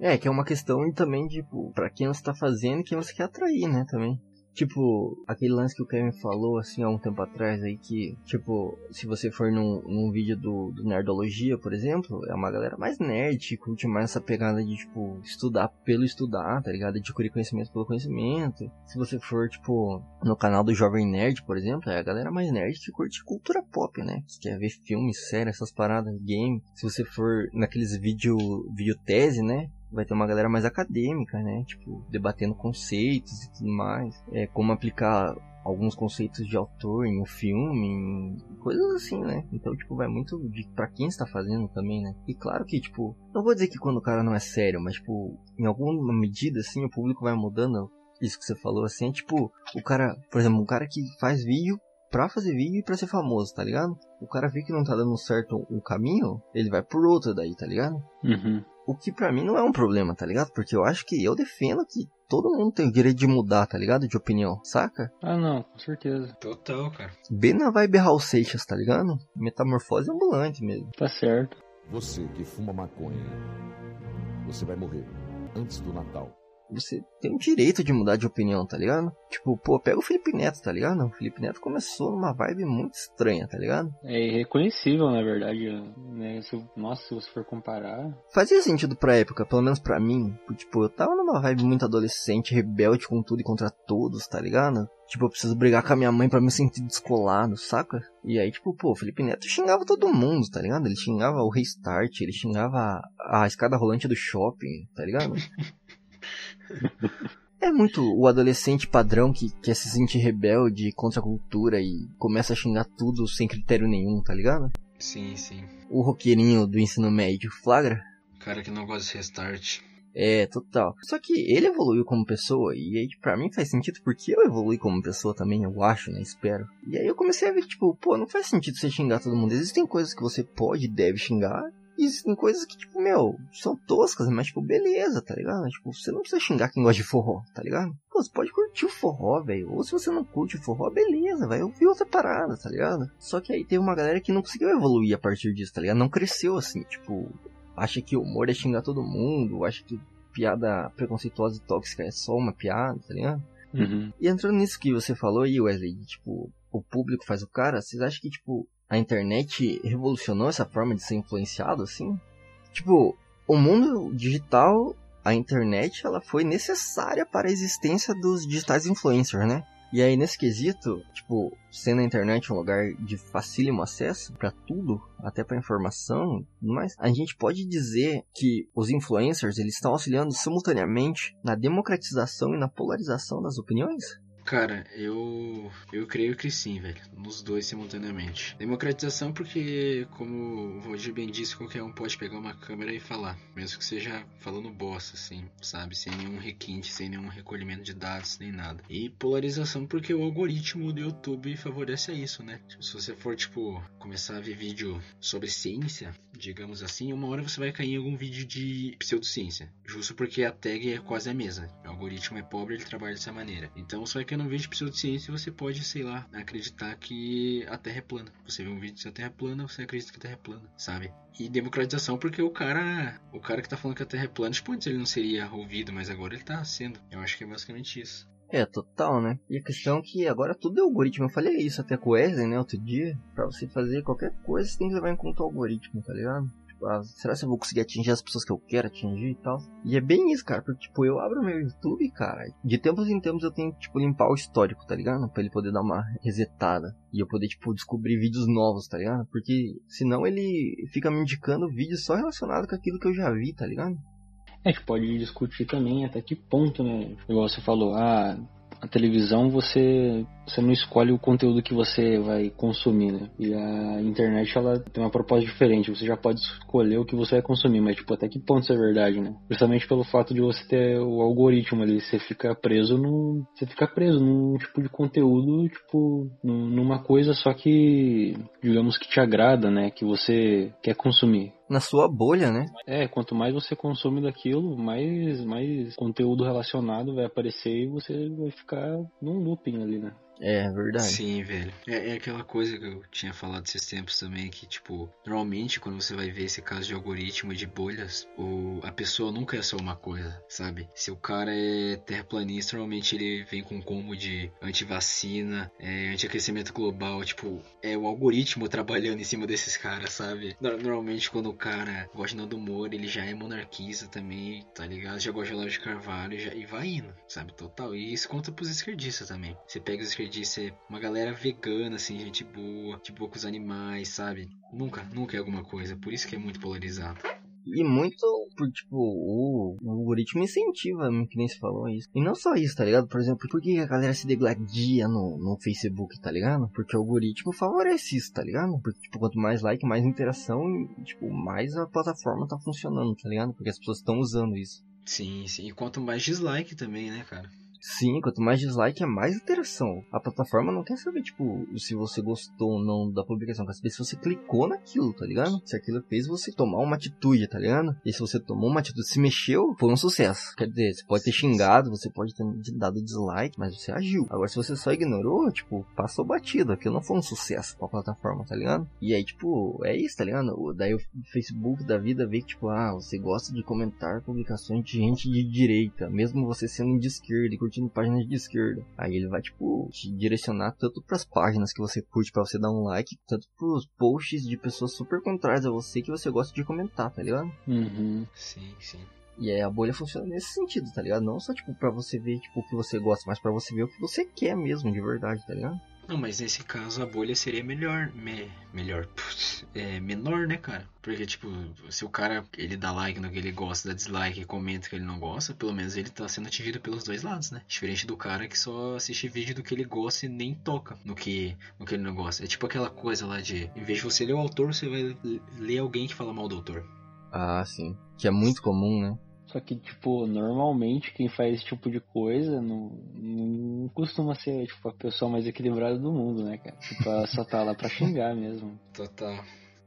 É, que é uma questão também, tipo, pra quem você tá fazendo e quem você quer atrair, né, também. Tipo, aquele lance que o Kevin falou, assim, há um tempo atrás aí, que, tipo, se você for num, num vídeo do, do Nerdologia, por exemplo, é uma galera mais nerd, curte mais essa pegada de, tipo, estudar pelo estudar, tá ligado? Adquirir conhecimento pelo conhecimento. Se você for, tipo, no canal do Jovem Nerd, por exemplo, é a galera mais nerd que curte cultura pop, né? Que quer ver filmes, séries, essas paradas, game. Se você for naqueles vídeo, vídeo tese, né? Vai ter uma galera mais acadêmica, né? Tipo, debatendo conceitos e tudo mais. É, como aplicar alguns conceitos de autor em um filme, em coisas assim, né? Então, tipo, vai muito de pra quem está fazendo também, né? E claro que, tipo, não vou dizer que quando o cara não é sério, mas, tipo, em alguma medida, assim, o público vai mudando. Isso que você falou, assim, é tipo, o cara, por exemplo, um cara que faz vídeo pra fazer vídeo e pra ser famoso, tá ligado? O cara vê que não tá dando certo um caminho, ele vai por outro daí, tá ligado? Uhum. O que pra mim não é um problema, tá ligado? Porque eu acho que eu defendo que todo mundo tem o direito de mudar, tá ligado? De opinião, saca? Ah, não, com certeza. Total, cara. Bem na vibe Raul Seixas, tá ligado? Metamorfose ambulante mesmo. Tá certo. Você que fuma maconha, você vai morrer antes do Natal. Você tem o direito de mudar de opinião, tá ligado? Tipo, pô, pega o Felipe Neto, tá ligado? O Felipe Neto começou numa vibe muito estranha, tá ligado? É irreconhecível, na verdade, né? Se, nossa, se você for comparar. Fazia sentido pra época, pelo menos pra mim. Tipo, eu tava numa vibe muito adolescente, rebelde com tudo e contra todos, tá ligado? Tipo, eu preciso brigar com a minha mãe pra me sentir descolado, saca? E aí, tipo, pô, o Felipe Neto xingava todo mundo, tá ligado? Ele xingava o Restart, ele xingava a, a escada rolante do shopping, tá ligado? É muito o adolescente padrão que quer se sentir rebelde contra a cultura e começa a xingar tudo sem critério nenhum, tá ligado? Sim, sim. O roqueirinho do ensino médio, flagra? Cara que não gosta de restart. É, total. Só que ele evoluiu como pessoa, e aí pra mim faz sentido porque eu evolui como pessoa também, eu acho, né? Espero. E aí eu comecei a ver, tipo, pô, não faz sentido você xingar todo mundo. Existem coisas que você pode e deve xingar, e existem coisas que, tipo, meu, são toscas, mas, tipo, beleza, tá ligado? Tipo, você não precisa xingar quem gosta de forró, tá ligado? Pô, você pode curtir o forró, velho. Ou se você não curte o forró, beleza, vai ouvir outra parada, tá ligado? Só que aí tem uma galera que não conseguiu evoluir a partir disso, tá ligado? Não cresceu assim, tipo, acha que o humor é xingar todo mundo, acha que piada preconceituosa e tóxica é só uma piada, tá ligado? Uhum. E entrando nisso que você falou aí, Wesley, tipo, o público faz o cara, vocês acham que, tipo, a internet revolucionou essa forma de ser influenciado, assim? Tipo, o mundo digital, a internet, ela foi necessária para a existência dos digitais influencers, né? E aí, nesse quesito, tipo, sendo a internet um lugar de facílimo acesso para tudo, até para informação, mas a gente pode dizer que os influencers eles estão auxiliando simultaneamente na democratização e na polarização das opiniões? Cara, eu eu creio que sim, velho. Nos dois simultaneamente. Democratização porque, como o Roger bem disse, qualquer um pode pegar uma câmera e falar. Mesmo que seja falando bosta, assim, sabe? Sem nenhum requinte, sem nenhum recolhimento de dados, nem nada. E polarização porque o algoritmo do YouTube favorece isso, né? Se você for, tipo, começar a ver vídeo sobre ciência, digamos assim, uma hora você vai cair em algum vídeo de pseudociência. Justo porque a tag é quase a mesma. O algoritmo é pobre, ele trabalha dessa maneira. Então você vai cair num vídeo de pseudociência você pode, sei lá, acreditar que a Terra é plana. Você vê um vídeo de a Terra é plana, você acredita que a Terra é plana, sabe? E democratização porque o cara, o cara que tá falando que a Terra é plana, tipo, antes ele não seria ouvido, mas agora ele tá sendo. Eu acho que é basicamente isso. É, total, né? E a questão é que agora tudo é algoritmo. Eu falei isso até com o Wesley, né, outro dia. Pra você fazer qualquer coisa, você tem que levar em conta o algoritmo, tá ligado? Ah, será que eu vou conseguir atingir as pessoas que eu quero atingir e tal? E é bem isso, cara, porque, tipo, eu abro meu YouTube, cara, de tempos em tempos eu tenho que, tipo, limpar o histórico, tá ligado? Pra ele poder dar uma resetada. E eu poder, tipo, descobrir vídeos novos, tá ligado? Porque senão ele fica me indicando vídeos só relacionados com aquilo que eu já vi, tá ligado? A gente pode discutir também até que ponto, né? Igual você falou, ah, a televisão você você não escolhe o conteúdo que você vai consumir, né? E a internet ela tem uma proposta diferente, você já pode escolher o que você vai consumir, mas tipo, até que ponto isso é verdade, né? Justamente pelo fato de você ter o algoritmo ali, você fica preso no você fica preso num tipo de conteúdo, tipo, numa coisa só que digamos que te agrada, né, que você quer consumir na sua bolha, né? É, quanto mais você consome daquilo, mais, mais conteúdo relacionado vai aparecer e você vai ficar num looping ali, né? É, verdade. Sim, velho. É, é, aquela coisa que eu tinha falado esses tempos também, que, tipo, normalmente quando você vai ver esse caso de algoritmo de bolhas, o, a pessoa nunca é só uma coisa, sabe? Se o cara é terraplanista, normalmente ele vem com um combo de antivacina, é, antiaquecimento global, tipo, é o algoritmo trabalhando em cima desses caras, sabe? Normalmente quando o cara gosta do humor, ele já é monarquista também, tá ligado? Já gosta de Olavo de Carvalho já, e vai indo, sabe? Total. E isso conta pros esquerdistas também. Você pega os esquerdistas ser uma galera vegana, assim, gente boa, de poucos animais, sabe? Nunca, nunca é alguma coisa. Por isso que é muito polarizado. E muito, por, tipo, o, o algoritmo incentiva, que nem se falou isso. E não só isso, tá ligado? Por exemplo, por que a galera se degladia no, no Facebook, tá ligado? Porque o algoritmo favorece isso, tá ligado? Porque, tipo, quanto mais like, mais interação, tipo, mais a plataforma tá funcionando, tá ligado? Porque as pessoas estão usando isso. Sim, sim. E quanto mais dislike também, né, cara? Sim, quanto mais dislike é mais interação. A plataforma não quer saber, tipo, se você gostou ou não da publicação, quer saber se você clicou naquilo, tá ligado? Se aquilo fez você tomar uma atitude, tá ligado? E se você tomou uma atitude, se mexeu, foi um sucesso. Quer dizer, você pode ter xingado, você pode ter dado dislike, mas você agiu. Agora, se você só ignorou, tipo, passou batido. Aquilo não foi um sucesso pra plataforma, tá ligado? E aí, tipo, é isso, tá ligado? Daí o Facebook da vida vê que, tipo, ah, você gosta de comentar publicações de gente de direita, mesmo você sendo de esquerda e curtindo páginas de esquerda. Aí ele vai, tipo, te direcionar tanto para as páginas que você curte para você dar um like, tanto pros posts de pessoas super contrárias a você que você gosta de comentar, tá ligado? Uhum. Sim, sim. E aí a bolha funciona nesse sentido, tá ligado? Não só, tipo, pra você ver, tipo, o que você gosta, mas para você ver o que você quer mesmo, de verdade, tá ligado? Não, mas nesse caso a bolha seria melhor, me, melhor, putz, é, menor, né, cara? Porque, tipo, se o cara, ele dá like no que ele gosta, dá dislike e comenta que ele não gosta, pelo menos ele tá sendo atingido pelos dois lados, né? Diferente do cara que só assiste vídeo do que ele gosta e nem toca no que, no que ele não gosta. É tipo aquela coisa lá de, em vez de você ler o autor, você vai ler alguém que fala mal do autor. Ah, sim. Que é muito comum, né? Só que, tipo, normalmente quem faz esse tipo de coisa não, não costuma ser, tipo, a pessoa mais equilibrada do mundo, né, cara? Tipo, ela só tá lá pra xingar mesmo. Total.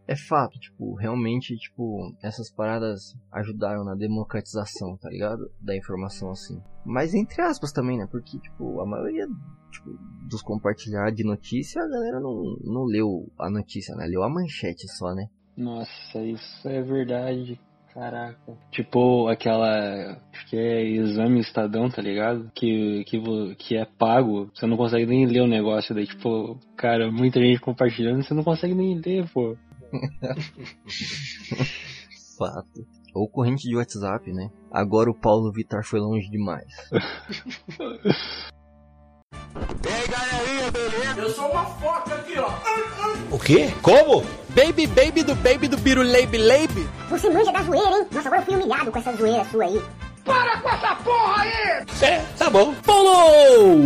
É fato, tipo, realmente, tipo, essas paradas ajudaram na democratização, tá ligado? Da informação, assim. Mas entre aspas também, né? Porque, tipo, a maioria tipo, dos compartilhar de notícia, a galera não, não leu a notícia, né? Leu a manchete só, né? Nossa, isso é verdade. Caraca. Tipo aquela. Acho que é exame Estadão, tá ligado? Que, que, que é pago. Você não consegue nem ler o negócio. Daí, tipo, cara, muita gente compartilhando, você não consegue nem ler, pô. Fato. Ou corrente de WhatsApp, né? Agora o Paulo Vitar foi longe demais. E aí, galerinha, beleza? Eu sou uma foca aqui, ó. O quê? Como? Baby, baby do baby do Biruleibe Leibe? Você manja da zoeira, hein? Nossa, agora eu fui humilhado com essa zoeira sua aí. Para com essa porra aí! É, tá bom. Pulou!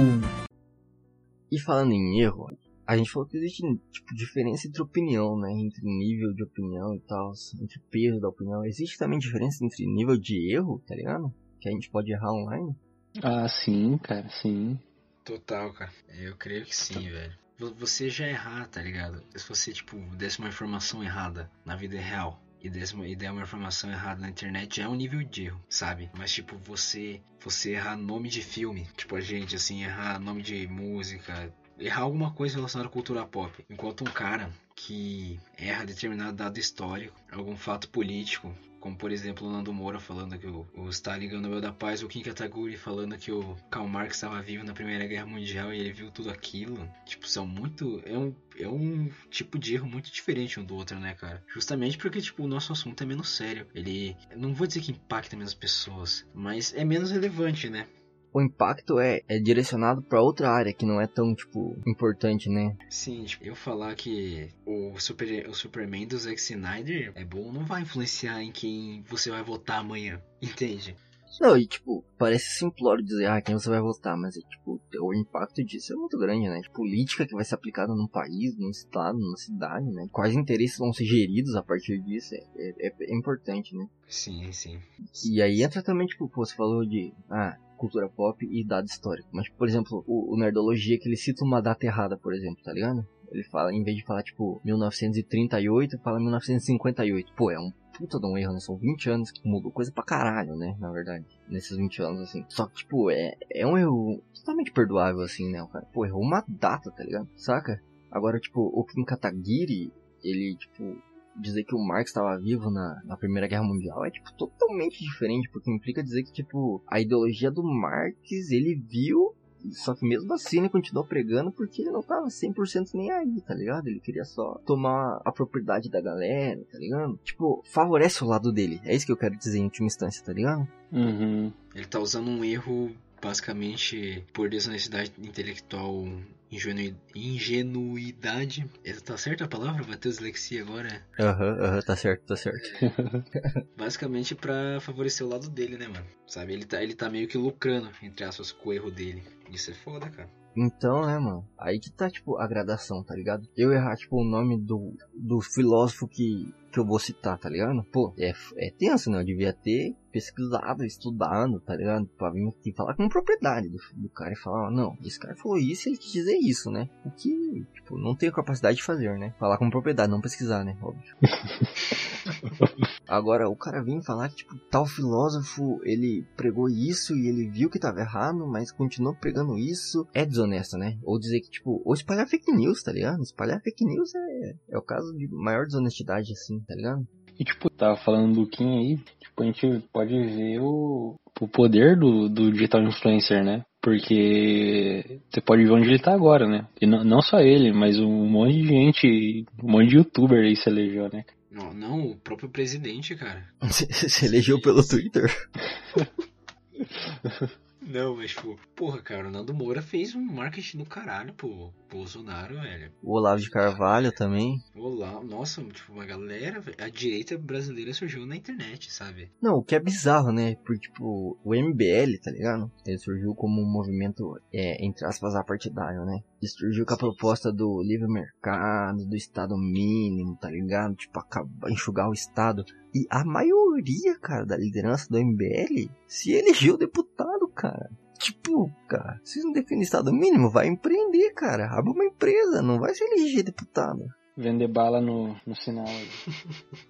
E falando em erro, a gente falou que existe tipo diferença entre opinião, né? Entre nível de opinião e tal, entre peso da opinião. Existe também diferença entre nível de erro, tá ligado? Que a gente pode errar online. Ah, sim, cara, sim. Total, cara. Eu creio que sim, velho. Você já errar, tá ligado? Se você, tipo, desse uma informação errada na vida real e, desse e der uma informação errada na internet, já é um nível de erro, sabe? Mas, tipo, você você errar nome de filme, tipo, a gente, assim, errar nome de música, errar alguma coisa relacionada à cultura pop. Enquanto um cara que erra determinado dado histórico, algum fato político, como por exemplo o Nando Moura falando que o, o Stalin ganhou o Nobel da Paz, o Kim Kataguri falando que o Karl Marx estava vivo na Primeira Guerra Mundial e ele viu tudo aquilo. Tipo, são muito. É um, é um tipo de erro muito diferente um do outro, né, cara? Justamente porque, tipo, o nosso assunto é menos sério. Ele. Não vou dizer que impacta menos pessoas, mas é menos relevante, né? O impacto é, é direcionado para outra área que não é tão, tipo, importante, né? Sim, tipo, eu falar que o, super, o Superman do Zack Snyder é bom não vai influenciar em quem você vai votar amanhã, entende? Não, e tipo, parece simplório dizer, ah, quem você vai votar, mas é, tipo, o impacto disso é muito grande, né? Tipo, política que vai ser aplicada num país, num estado, numa cidade, né? Quais interesses vão ser geridos a partir disso é, é, é importante, né? Sim, sim. E aí entra também, tipo, você falou de, ah, cultura pop e dado histórico. Mas, por exemplo, o, o Nerdologia que ele cita uma data errada, por exemplo, tá ligado? Ele fala, em vez de falar, tipo, 1938, fala 1958. Pô, é um puta de um erro, né? São 20 anos que mudou coisa pra caralho, né? Na verdade, nesses 20 anos, assim. Só que, tipo, é, é um erro totalmente perdoável, assim, né? O cara, pô, errou uma data, tá ligado? Saca? Agora, tipo, o Kim Kataguiri, ele, tipo, dizer que o Marx estava vivo na, na Primeira Guerra Mundial é, tipo, totalmente diferente, porque implica dizer que, tipo, a ideologia do Marx, ele viu só que mesmo assim ele continuou pregando porque ele não tava 100% nem aí, tá ligado? Ele queria só tomar a propriedade da galera, tá ligado? Tipo, favorece o lado dele. É isso que eu quero dizer em última instância, tá ligado? Uhum. Ele tá usando um erro basicamente por desonestidade intelectual ingenu... ingenuidade. Tá certa a palavra? Bateu dislexia agora? Aham, uhum, aham, uhum, tá certo, tá certo. Basicamente para favorecer o lado dele, né, mano? Sabe? Ele tá, ele tá meio que lucrando, entre aspas, com o erro dele. Isso é foda, cara. Então, né, mano? Aí que tá, tipo, a gradação, tá ligado? Eu errar, tipo, o nome do, do filósofo que, que eu vou citar, tá ligado? Pô, é, é tenso, né? Eu devia ter pesquisado, estudado, tá ligado? Pra vir aqui falar com propriedade do, do cara e falar, não, esse cara falou isso ele quis dizer isso, né? O que, tipo, não tenho capacidade de fazer, né? Falar com propriedade, não pesquisar, né? Óbvio. Agora, o cara vem falar que, tipo, tal filósofo, ele pregou isso e ele viu que tava errado, mas continuou pregando isso, é desonesto, né? Ou dizer que, tipo, ou espalhar fake news, tá ligado? Espalhar fake news é, é o caso de maior desonestidade, assim, tá ligado? E, tipo, tava falando do Kim aí, tipo, a gente pode ver o, o poder do, do digital influencer, né? Porque você pode ver onde ele tá agora, né? E não, não só ele, mas um monte de gente, um monte de youtuber aí se elegeu, né? Não, não, o próprio presidente, cara. Se elegeu pelo Twitter. Não, mas tipo, porra, cara, o Nando Moura fez um marketing do caralho pro Bolsonaro, velho. O Olavo de Carvalho também. Olá, nossa, tipo, uma galera, a direita brasileira surgiu na internet, sabe? Não, o que é bizarro, né? Porque, tipo, o MBL, tá ligado? Ele surgiu como um movimento, é, entre aspas, apartidário, né? Ele surgiu com a proposta do livre mercado, do Estado mínimo, tá ligado? Tipo, acabar, enxugar o Estado. E a maioria, cara, da liderança do MBL se elegeu deputado, cara. Tipo, cara, vocês não defendem Estado mínimo? Vai empreender, cara. Abre uma empresa, não vai se eleger deputado. Vender bala no, no sinal.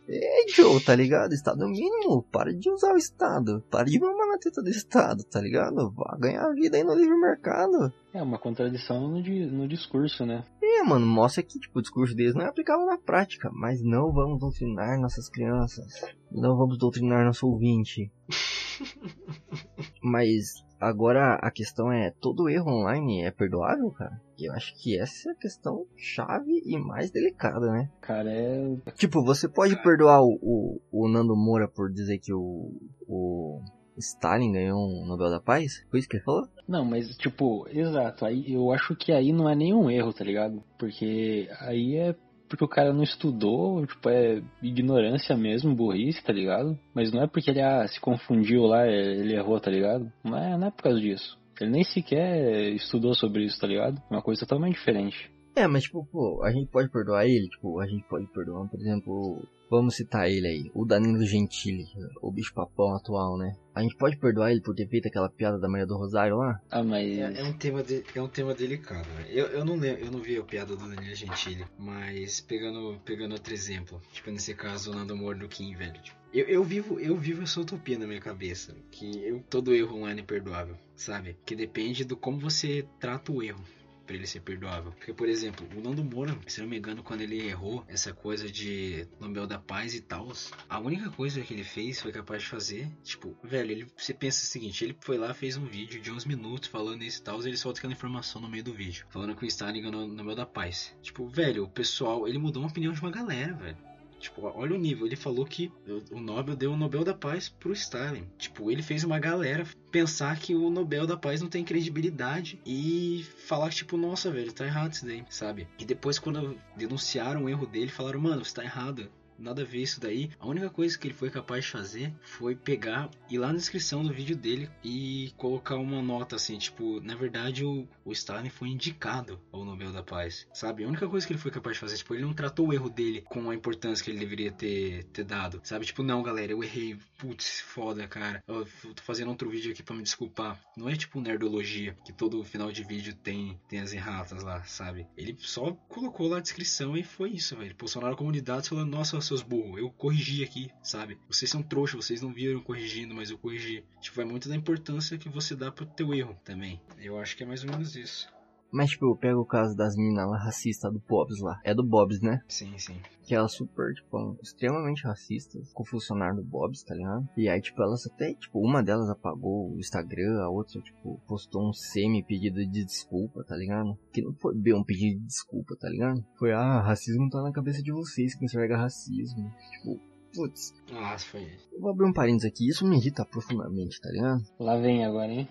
É, Joe, tá ligado? Estado mínimo. Para de usar o Estado. Para de mamar na teta do Estado, tá ligado? Vá ganhar vida aí no livre mercado. É uma contradição no, no discurso, né? É, mano, mostra que tipo, o discurso deles não é aplicável na prática. Mas não vamos doutrinar nossas crianças. Não vamos doutrinar nosso ouvinte. Mas agora a questão é, todo erro online é perdoável, cara? E eu acho que essa é a questão chave e mais delicada, né? Cara, é. Tipo, você pode perdoar o, o, o Nando Moura por dizer que o, o Stalin ganhou um Nobel da Paz? Foi isso que ele falou? Não, mas tipo, exato. Aí eu acho que aí não é nenhum erro, tá ligado? Porque aí é porque o cara não estudou, tipo, é ignorância mesmo, burrice, tá ligado? Mas não é porque ele ah, se confundiu lá, ele errou, tá ligado? Não é, não é por causa disso. Ele nem sequer estudou sobre isso, tá ligado? É uma coisa totalmente diferente. É, mas tipo, pô, a gente pode perdoar ele, tipo, a gente pode perdoar, por exemplo, vamos citar ele aí, o Danilo Gentili, o bicho papão atual, né? A gente pode perdoar ele por ter feito aquela piada da Maria do Rosário lá? Ah, mas. É, é um tema de- é um tema delicado. né? Eu, eu não lembro, eu não vi a piada do Danilo Gentili, mas pegando pegando outro exemplo, tipo nesse caso o Nando Moura do Kim, velho. tipo, eu, eu vivo eu vivo essa utopia na minha cabeça, que eu, todo erro online é perdoável, sabe? Que depende do como você trata o erro. Pra ele ser perdoável. Porque, por exemplo, o Nando Moura, se não me engano, quando ele errou essa coisa de Nobel da Paz e tal, a única coisa que ele fez, foi capaz de fazer, tipo, velho, ele, você pensa o seguinte, ele foi lá, fez um vídeo de uns minutos falando isso e tal, e ele solta aquela informação no meio do vídeo, falando que o Stalin ganhou o Nobel da Paz. Tipo, velho, o pessoal, ele mudou a opinião de uma galera, velho. Tipo, olha o nível. Ele falou que o Nobel deu o Nobel da Paz pro Stalin. Tipo, ele fez uma galera pensar que o Nobel da Paz não tem credibilidade e falar que, tipo, nossa, velho, tá errado isso daí, sabe? E depois, quando denunciaram o erro dele, falaram, mano, você tá errado. Nada a ver isso daí. A única coisa que ele foi capaz de fazer foi pegar e lá na descrição do vídeo dele e colocar uma nota assim, tipo, na verdade o, o Stalin foi indicado ao Nobel da Paz, sabe? A única coisa que ele foi capaz de fazer, tipo, ele não tratou o erro dele com a importância que ele deveria ter, ter dado, sabe? Tipo, não, galera, eu errei, putz, foda, cara. Eu tô fazendo outro vídeo aqui pra me desculpar. Não é tipo nerdologia, que todo final de vídeo tem, tem as erratas lá, sabe? Ele só colocou lá a descrição e foi isso, velho. Na comunidade falando, nossa, seus burros, eu corrigi aqui, sabe? Vocês são trouxas, vocês não viram corrigindo, mas eu corrigi. Tipo, é muito da importância que você dá pro teu erro também. Eu acho que é mais ou menos isso. Mas, tipo, eu pego o caso das meninas lá racistas do Bobs lá. É do Bobs, né? Sim, sim. Que elas super, tipo, extremamente racistas com o funcionário do Bobs, tá ligado? E aí, tipo, elas até, tipo, uma delas apagou o Instagram, a outra, tipo, postou um semi-pedido de desculpa, tá ligado? Que não foi bem um pedido de desculpa, tá ligado? Foi, ah, racismo tá na cabeça de vocês que enxerga racismo. Tipo, putz, Nossa, foi. eu vou abrir um parênteses aqui, isso me irrita profundamente, tá ligado? Lá vem agora, hein?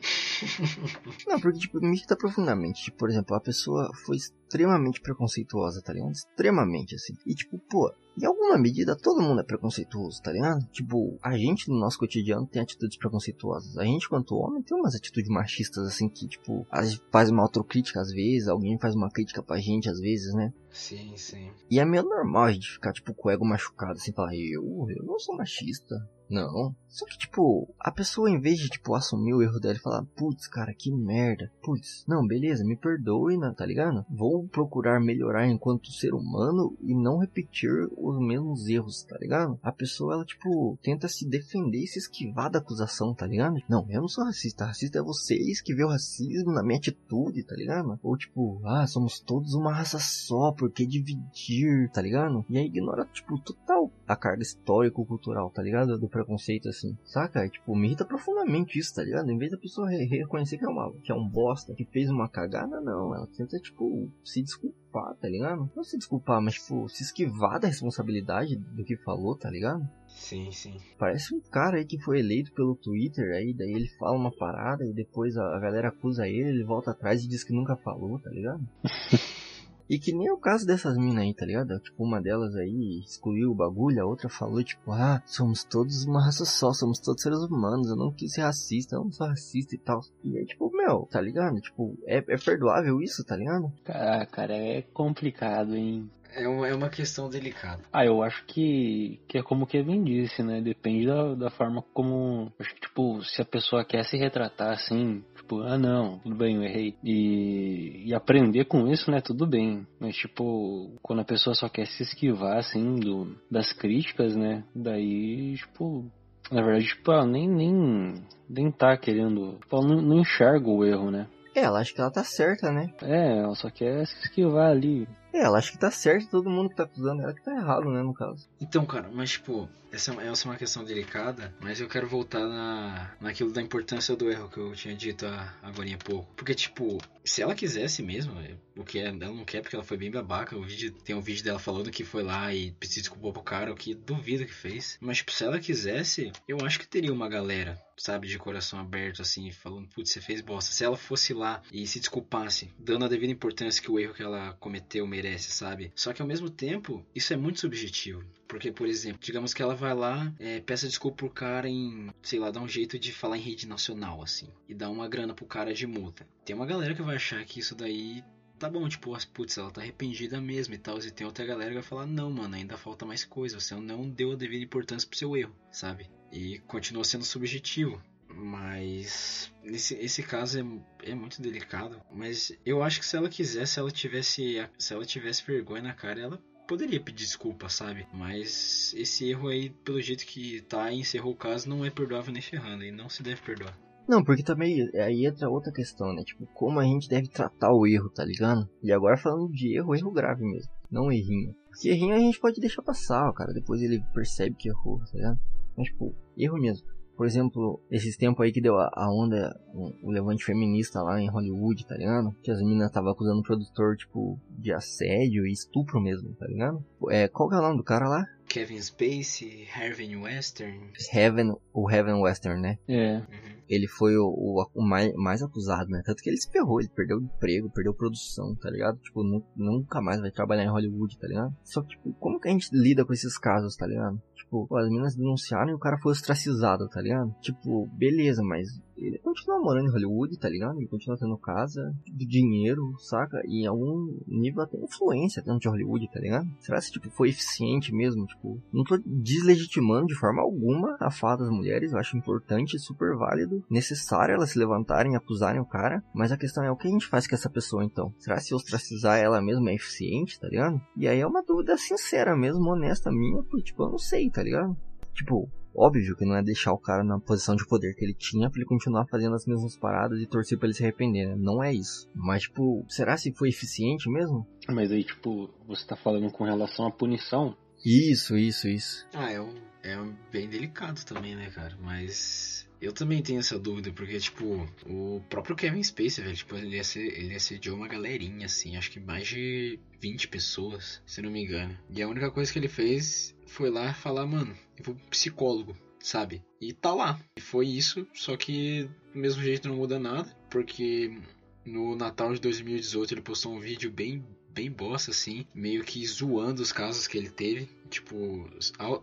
Não, porque, tipo, me irrita profundamente. Tipo, por exemplo, a pessoa foi extremamente preconceituosa, tá ligado? Extremamente, assim. E, tipo, pô, em alguma medida todo mundo é preconceituoso, tá ligado? Tipo, a gente no nosso cotidiano tem atitudes preconceituosas. A gente, quanto homem, tem umas atitudes machistas, assim, que, tipo, faz uma autocrítica às vezes, alguém faz uma crítica pra gente às vezes, né? Sim, sim. E é meio normal a gente ficar, tipo, com o ego machucado, assim, falar, eu, eu não sou machista. Não. Só que, tipo, a pessoa, em vez de, tipo, assumir o erro dela e falar, putz, cara, que merda. Putz, não, beleza, me perdoe, né, tá ligado? Vou procurar melhorar enquanto ser humano e não repetir os mesmos erros, tá ligado? A pessoa, ela, tipo, tenta se defender e se esquivar da acusação, tá ligado? Não, eu não sou racista. Racista é vocês que vê o racismo na minha atitude, tá ligado? Ou, tipo, ah, somos todos uma raça só, por que dividir, tá ligado? E aí ignora, tipo, total a carga histórico-cultural, tá ligado? Do preconceito assim, saca? Tipo, me irrita profundamente isso, tá ligado? Em vez da pessoa re reconhecer que é, uma, que é um bosta, que fez uma cagada, não. Ela tenta, tipo, se desculpar, tá ligado? Não se desculpar, mas, tipo, se esquivar da responsabilidade do que falou, tá ligado? Sim, sim. Parece um cara aí que foi eleito pelo Twitter, aí daí ele fala uma parada e depois a, a galera acusa ele, ele volta atrás e diz que nunca falou, tá ligado? E que nem é o caso dessas minas aí, tá ligado? Tipo, uma delas aí excluiu o bagulho, a outra falou, tipo, ah, somos todos uma raça só, somos todos seres humanos, eu não quis ser racista, eu não sou racista e tal. E é tipo, meu, tá ligado? Tipo, é, é perdoável isso, tá ligado? Cara, é complicado, hein? É uma, é uma questão delicada. Ah, eu acho que, que é como o Kevin disse, né? Depende da, da forma como. Acho que, tipo, se a pessoa quer se retratar assim, tipo, ah não, tudo bem, eu errei. E, e aprender com isso, né? Tudo bem. Mas, tipo, quando a pessoa só quer se esquivar, assim, do, das críticas, né? Daí, tipo. Na verdade, tipo, ela nem, nem, nem tá querendo. Tipo, ela não, não enxerga o erro, né? É, ela acha que ela tá certa, né? É, ela só quer se esquivar ali. É, ela acha que tá certo todo mundo que tá acusando ela que tá errado, né, no caso. Então, cara, mas tipo, essa, é uma questão delicada, mas eu quero voltar na, naquilo da importância do erro que eu tinha dito agora há pouco. Porque, tipo, se ela quisesse mesmo, o que ela não quer porque ela foi bem babaca, o vídeo, tem um vídeo dela falando que foi lá e se desculpou pro cara, o que duvido que fez. Mas, tipo, se ela quisesse, eu acho que teria uma galera, sabe, de coração aberto, assim, falando, putz, você fez bosta. Se ela fosse lá e se desculpasse, dando a devida importância que o erro que ela cometeu merece, sabe? Só que ao mesmo tempo, isso é muito subjetivo. Porque, por exemplo, digamos que ela vai lá, é, peça desculpa pro cara em, sei lá, dá um jeito de falar em rede nacional, assim, e dá uma grana pro cara de multa. Tem uma galera que vai achar que isso daí tá bom, tipo, putz, ela tá arrependida mesmo e tal. E tem outra galera que vai falar, não, mano, ainda falta mais coisa. Você não deu a devida importância pro seu erro, sabe? E continua sendo subjetivo. Mas nesse esse caso é, é muito delicado. Mas eu acho que se ela quisesse, se ela tivesse, se ela tivesse vergonha na cara, ela poderia pedir desculpa, sabe? Mas esse erro aí, pelo jeito que tá, encerrou o caso, não é perdoável nem ferrando e não se deve perdoar. Não, porque também aí entra outra questão, né? Tipo, como a gente deve tratar o erro, tá ligado? E agora falando de erro, erro grave mesmo, não errinho. Porque errinho a gente pode deixar passar, cara, depois ele percebe que errou, tá ligado? Mas, tipo, erro mesmo. Por exemplo, esses tempos aí que deu a, onda, o, levante feminista lá em Hollywood, tá ligado? Que as meninas estavam acusando o produtor, tipo, de assédio e estupro mesmo, tá ligado? É, qual que é o nome do cara lá? Kevin Spacey, Heaven Western. Heaven, o Heaven Western, né? É. Uhum. Ele foi o, o, o, mais, mais acusado, né? Tanto que ele se ferrou, ele perdeu emprego, perdeu produção, tá ligado? Tipo, nunca mais vai trabalhar em Hollywood, tá ligado? Só que, tipo, como que a gente lida com esses casos, tá ligado? Tipo, as meninas denunciaram e o cara foi ostracizado, tá ligado? Tipo, beleza, mas ele continua morando em Hollywood, tá ligado? Ele continua tendo casa, dinheiro, saca? E em algum nível até influência dentro de Hollywood, tá ligado? Será que tipo, foi eficiente mesmo? Tipo, não tô deslegitimando de forma alguma a fala das mulheres, eu acho importante, super válido, necessário elas se levantarem e acusarem o cara, mas a questão é o que a gente faz com essa pessoa então? Será que ostracizar ela mesmo é eficiente, tá ligado? E aí é uma dúvida sincera mesmo, honesta minha, porque tipo, eu não sei, tá ligado? Tipo, Óbvio que não é deixar o cara na posição de poder que ele tinha pra ele continuar fazendo as mesmas paradas e torcer pra ele se arrepender, né? Não é isso. Mas, tipo, será se foi eficiente mesmo? Mas aí, tipo, você tá falando com relação à punição? Isso, isso, isso. Ah, é, um, é um bem delicado também, né, cara? Mas eu também tenho essa dúvida, porque, tipo, o próprio Kevin Spacey, velho, tipo, ele, ele assediou uma galerinha, assim, acho que mais de 20 pessoas, se não me engano. E a única coisa que ele fez foi lá falar, mano, eu vou pro psicólogo, sabe? E tá lá. E foi isso, só que do mesmo jeito não muda nada, porque no Natal de 2018 ele postou um vídeo bem bem bosta assim, meio que zoando os casos que ele teve, tipo,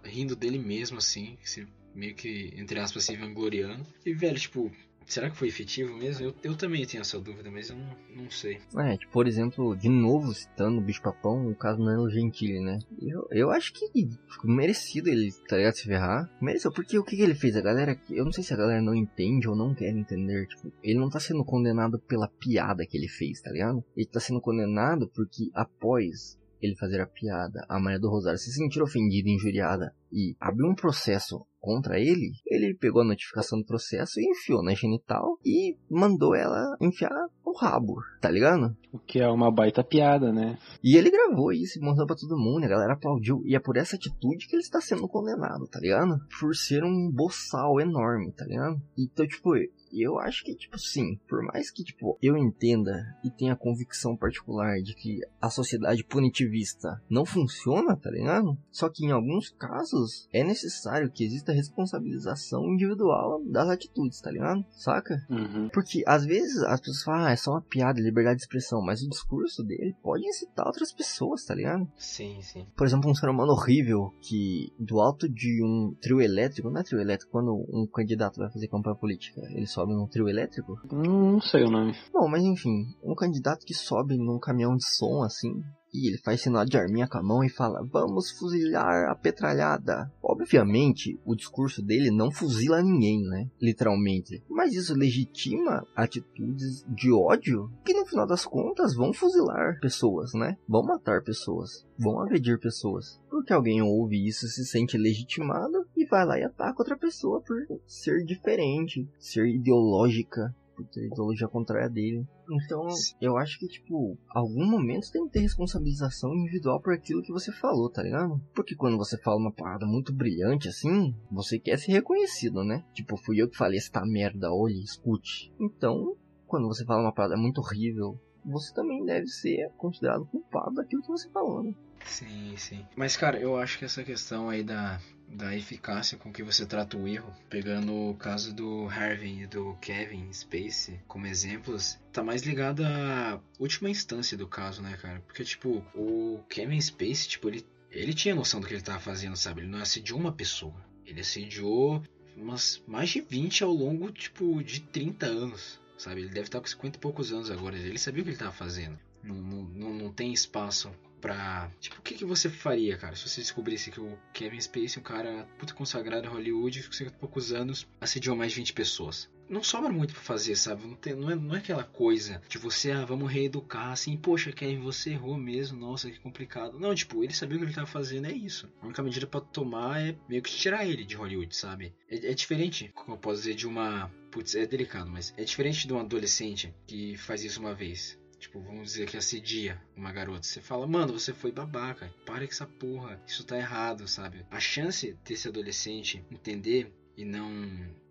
rindo dele mesmo assim, meio que entre aspas se vangloriando. E velho, tipo, Será que foi efetivo mesmo? Eu, eu também tenho essa dúvida, mas eu não, não sei. É, tipo, por exemplo, de novo citando o Bicho Papão, o caso Nelo Gentili, né? Eu, eu acho que merecido ele, tá ligado, se ferrar. Mereceu, porque o que, que ele fez? A galera, eu não sei se a galera não entende ou não quer entender, tipo, ele não tá sendo condenado pela piada que ele fez, tá ligado? Ele tá sendo condenado porque após ele fazer a piada, a Maria do Rosário se sentir ofendida, injuriada e abrir um processo contra ele, ele pegou a notificação do processo e enfiou na genital e mandou ela enfiar o rabo, tá ligado? O que é uma baita piada, né? E ele gravou isso e mostrou pra todo mundo, a galera aplaudiu. E é por essa atitude que ele está sendo condenado, tá ligado? Por ser um boçal enorme, tá ligado? Então, tipo, e eu acho que, tipo, sim, por mais que, tipo, eu entenda e tenha convicção particular de que a sociedade punitivista não funciona, tá ligado? Só que em alguns casos é necessário que exista responsabilização individual das atitudes, tá ligado? Saca? Uhum. Porque às vezes as pessoas falam, ah, é só uma piada, liberdade de expressão, mas o discurso dele pode incitar outras pessoas, tá ligado? Sim, sim. Por exemplo, um ser humano horrível que do alto de um trio elétrico, não é trio elétrico, quando um candidato vai fazer campanha política, ele só sobe num trio elétrico? Não, não sei o nome. Bom, mas enfim, um candidato que sobe num caminhão de som assim, e ele faz sinal de arminha com a mão e fala: Vamos fuzilar a petralhada. Obviamente, o discurso dele não fuzila ninguém, né? Literalmente. Mas isso legitima atitudes de ódio que no final das contas vão fuzilar pessoas, né? Vão matar pessoas, vão agredir pessoas. Porque alguém ouve isso, se sente legitimado e vai lá e ataca outra pessoa por ser diferente, ser ideológica, por ter ideologia contrária dele. Então, eu acho que, tipo, algum momento tem que ter responsabilização individual por aquilo que você falou, tá ligado? Porque quando você fala uma parada muito brilhante assim, você quer ser reconhecido, né? Tipo, fui eu que falei esta merda, olhe, escute. Então, quando você fala uma parada muito horrível, você também deve ser considerado culpado daquilo que você falou, né? Sim, sim. Mas, cara, eu acho que essa questão aí da, da eficácia com que você trata o erro, pegando o caso do Harvey e do Kevin Spacey como exemplos, tá mais ligado à última instância do caso, né, cara? Porque, tipo, o Kevin Spacey, tipo, ele, ele tinha noção do que ele tava fazendo, sabe? Ele não assediou uma pessoa. Ele assediou umas mais de 20 ao longo, tipo, de 30 anos, sabe? Ele deve estar com 50 e poucos anos agora. Ele sabia o que ele tava fazendo. Não, não, não, não tem espaço pra. Tipo, o que, que você faria, cara, se você descobrisse que o Kevin Spacey, um cara puta consagrado em Hollywood, com 50 poucos anos, assediou mais de 20 pessoas? Não sobra muito pra fazer, sabe? Não, tem, não, é, não é aquela coisa de você, ah, vamos reeducar, assim, poxa, Kevin, você errou mesmo, nossa, que complicado. Não, tipo, ele sabia o que ele tava fazendo, é isso. A única medida para tomar é meio que tirar ele de Hollywood, sabe? É, é diferente, como eu posso dizer, de uma. Putz, é delicado, mas é diferente de um adolescente que faz isso uma vez tipo, vamos dizer que assedia uma garota. Você fala, mano, você foi babaca, para com essa porra, isso tá errado, sabe? A chance desse adolescente entender e não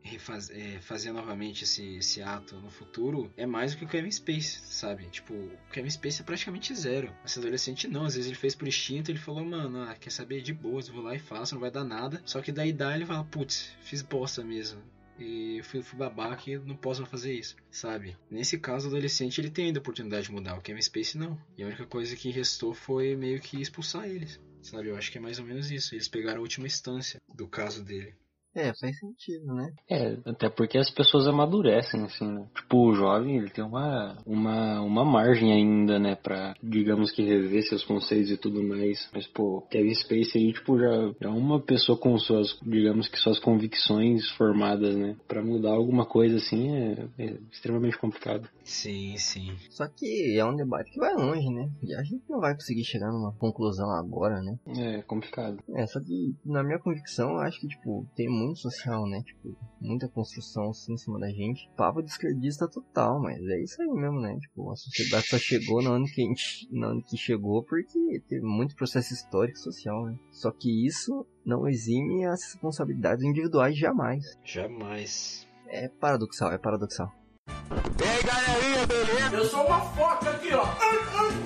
refaz, é, fazer novamente esse, esse ato no futuro é mais do que o Kevin Space, sabe? Tipo, o Kevin Space é praticamente zero. Esse adolescente não, às vezes ele fez por instinto, ele falou, mano, ah, quer saber de boas, vou lá e faço, não vai dar nada. Só que daí dá ele fala, putz, fiz bosta mesmo e fui, fui babaca e não posso fazer isso, sabe? Nesse caso, o adolescente ele tem ainda a oportunidade de mudar, o Kevin Space não. E a única coisa que restou foi meio que expulsar eles, sabe? Eu acho que é mais ou menos isso. Eles pegaram a última instância do caso dele. É, faz sentido, né? É, até porque as pessoas amadurecem, assim, né? Tipo, o jovem, ele tem uma, uma, uma margem ainda, né? Pra, digamos que, rever seus conceitos e tudo mais. Mas, pô, Kevin Space aí, tipo, já, já é uma pessoa com suas, digamos que, suas convicções formadas, né? Pra mudar alguma coisa, assim, é, é extremamente complicado. Sim, sim. Só que é um debate que vai longe, né? E a gente não vai conseguir chegar numa conclusão agora, né? É, complicado. É, só que, na minha convicção, eu acho que, tipo, tem muito social, né? Tipo, muita construção assim em cima da gente. Papo de esquerdista total, mas é isso aí mesmo, né? Tipo, a sociedade só chegou no ano que a gente, no ano que chegou porque teve muito processo histórico e social, né? Só que isso não exime as responsabilidades individuais jamais. Jamais. É paradoxal, é paradoxal. E aí, galerinha, beleza? Eu sou uma foca aqui, ó.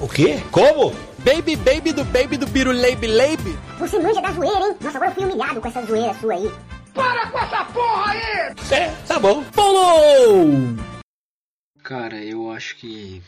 O quê? Como? Baby, baby do baby do Biruleibe Leibe? Você manja da zoeira, hein? Nossa, agora eu fui humilhado com essa zoeira sua aí. Para com essa porra aí! É, tá bom. Pulou! Cara, eu acho que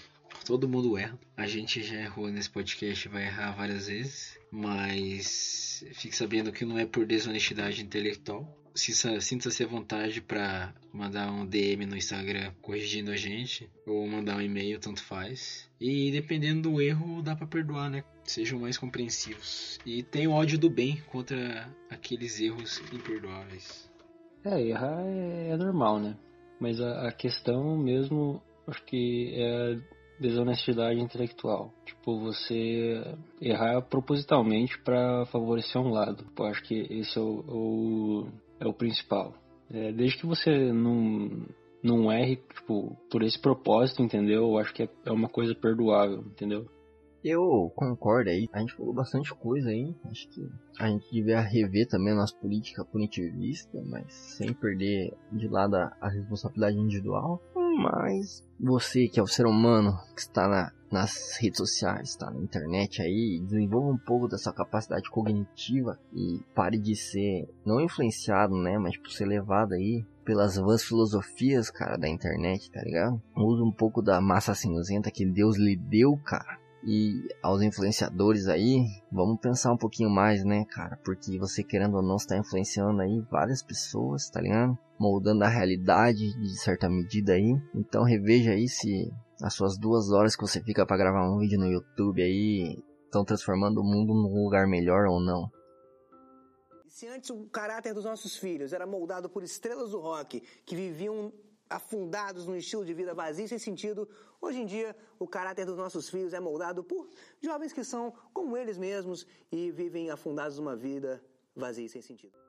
todo mundo erra. A gente já errou nesse podcast, vai errar várias vezes. Mas fique sabendo que não é por desonestidade intelectual sinta-se à vontade para mandar um DM no Instagram corrigindo a gente ou mandar um e-mail, tanto faz. E dependendo do erro, dá para perdoar, né? Sejam mais compreensivos. E tenham ódio do bem contra aqueles erros imperdoáveis. É, errar é, é normal, né? Mas a, a questão mesmo, acho que é a desonestidade intelectual. Tipo, você errar propositalmente para favorecer um lado. Eu acho que esse é o, o é o principal. É, desde que você não, não erre, tipo, por esse propósito, entendeu? Eu acho que é, é uma coisa perdoável, entendeu? Eu concordo aí. A gente falou bastante coisa aí. Acho que a gente devia rever também a nossa política punitivista, mas sem perder de lado a responsabilidade individual. Mas você que é o ser humano que está na, nas redes sociais, está na internet aí, desenvolva um pouco dessa capacidade cognitiva e pare de ser não influenciado, né, mas por ser levado aí pelas vãs filosofias, cara, da internet, tá ligado? Usa um pouco da massa cinzenta que Deus lhe deu, cara e aos influenciadores aí, vamos pensar um pouquinho mais, né, cara? Porque você querendo ou não está influenciando aí várias pessoas, tá ligado? Moldando a realidade de certa medida aí. Então reveja aí se as suas duas horas que você fica para gravar um vídeo no YouTube aí estão transformando o mundo num lugar melhor ou não. Se antes o caráter dos nossos filhos era moldado por estrelas do rock que viviam afundados num estilo de vida vazio sem sentido, hoje em dia o caráter dos nossos filhos é moldado por jovens que são como eles mesmos e vivem afundados numa vida vazia sem sentido.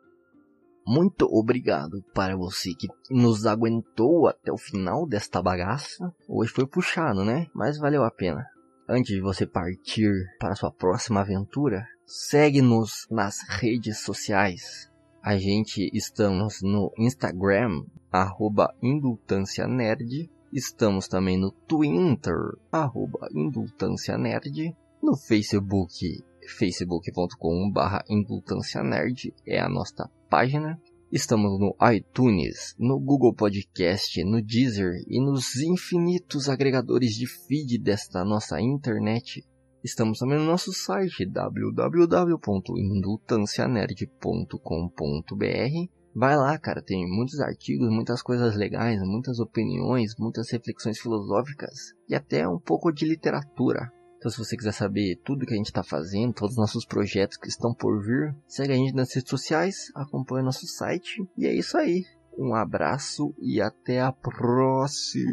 Muito obrigado para você que nos aguentou até o final desta bagaça. Hoje foi puxado, né? Mas valeu a pena. Antes de você partir para sua próxima aventura, segue-nos nas redes sociais. A gente estamos no Instagram, arroba Indultância Nerd. Estamos também no Twitter, arroba Indultância Nerd. No Facebook, facebook.com barra Indultância Nerd é a nossa página. Estamos no iTunes, no Google Podcast, no Deezer e nos infinitos agregadores de feed desta nossa internet. Estamos também no nosso site www.indultancianerd.com.br. Vai lá, cara, tem muitos artigos, muitas coisas legais, muitas opiniões, muitas reflexões filosóficas e até um pouco de literatura. Então, se você quiser saber tudo que a gente está fazendo, todos os nossos projetos que estão por vir, segue a gente nas redes sociais, acompanhe nosso site e é isso aí. Um abraço e até a próxima!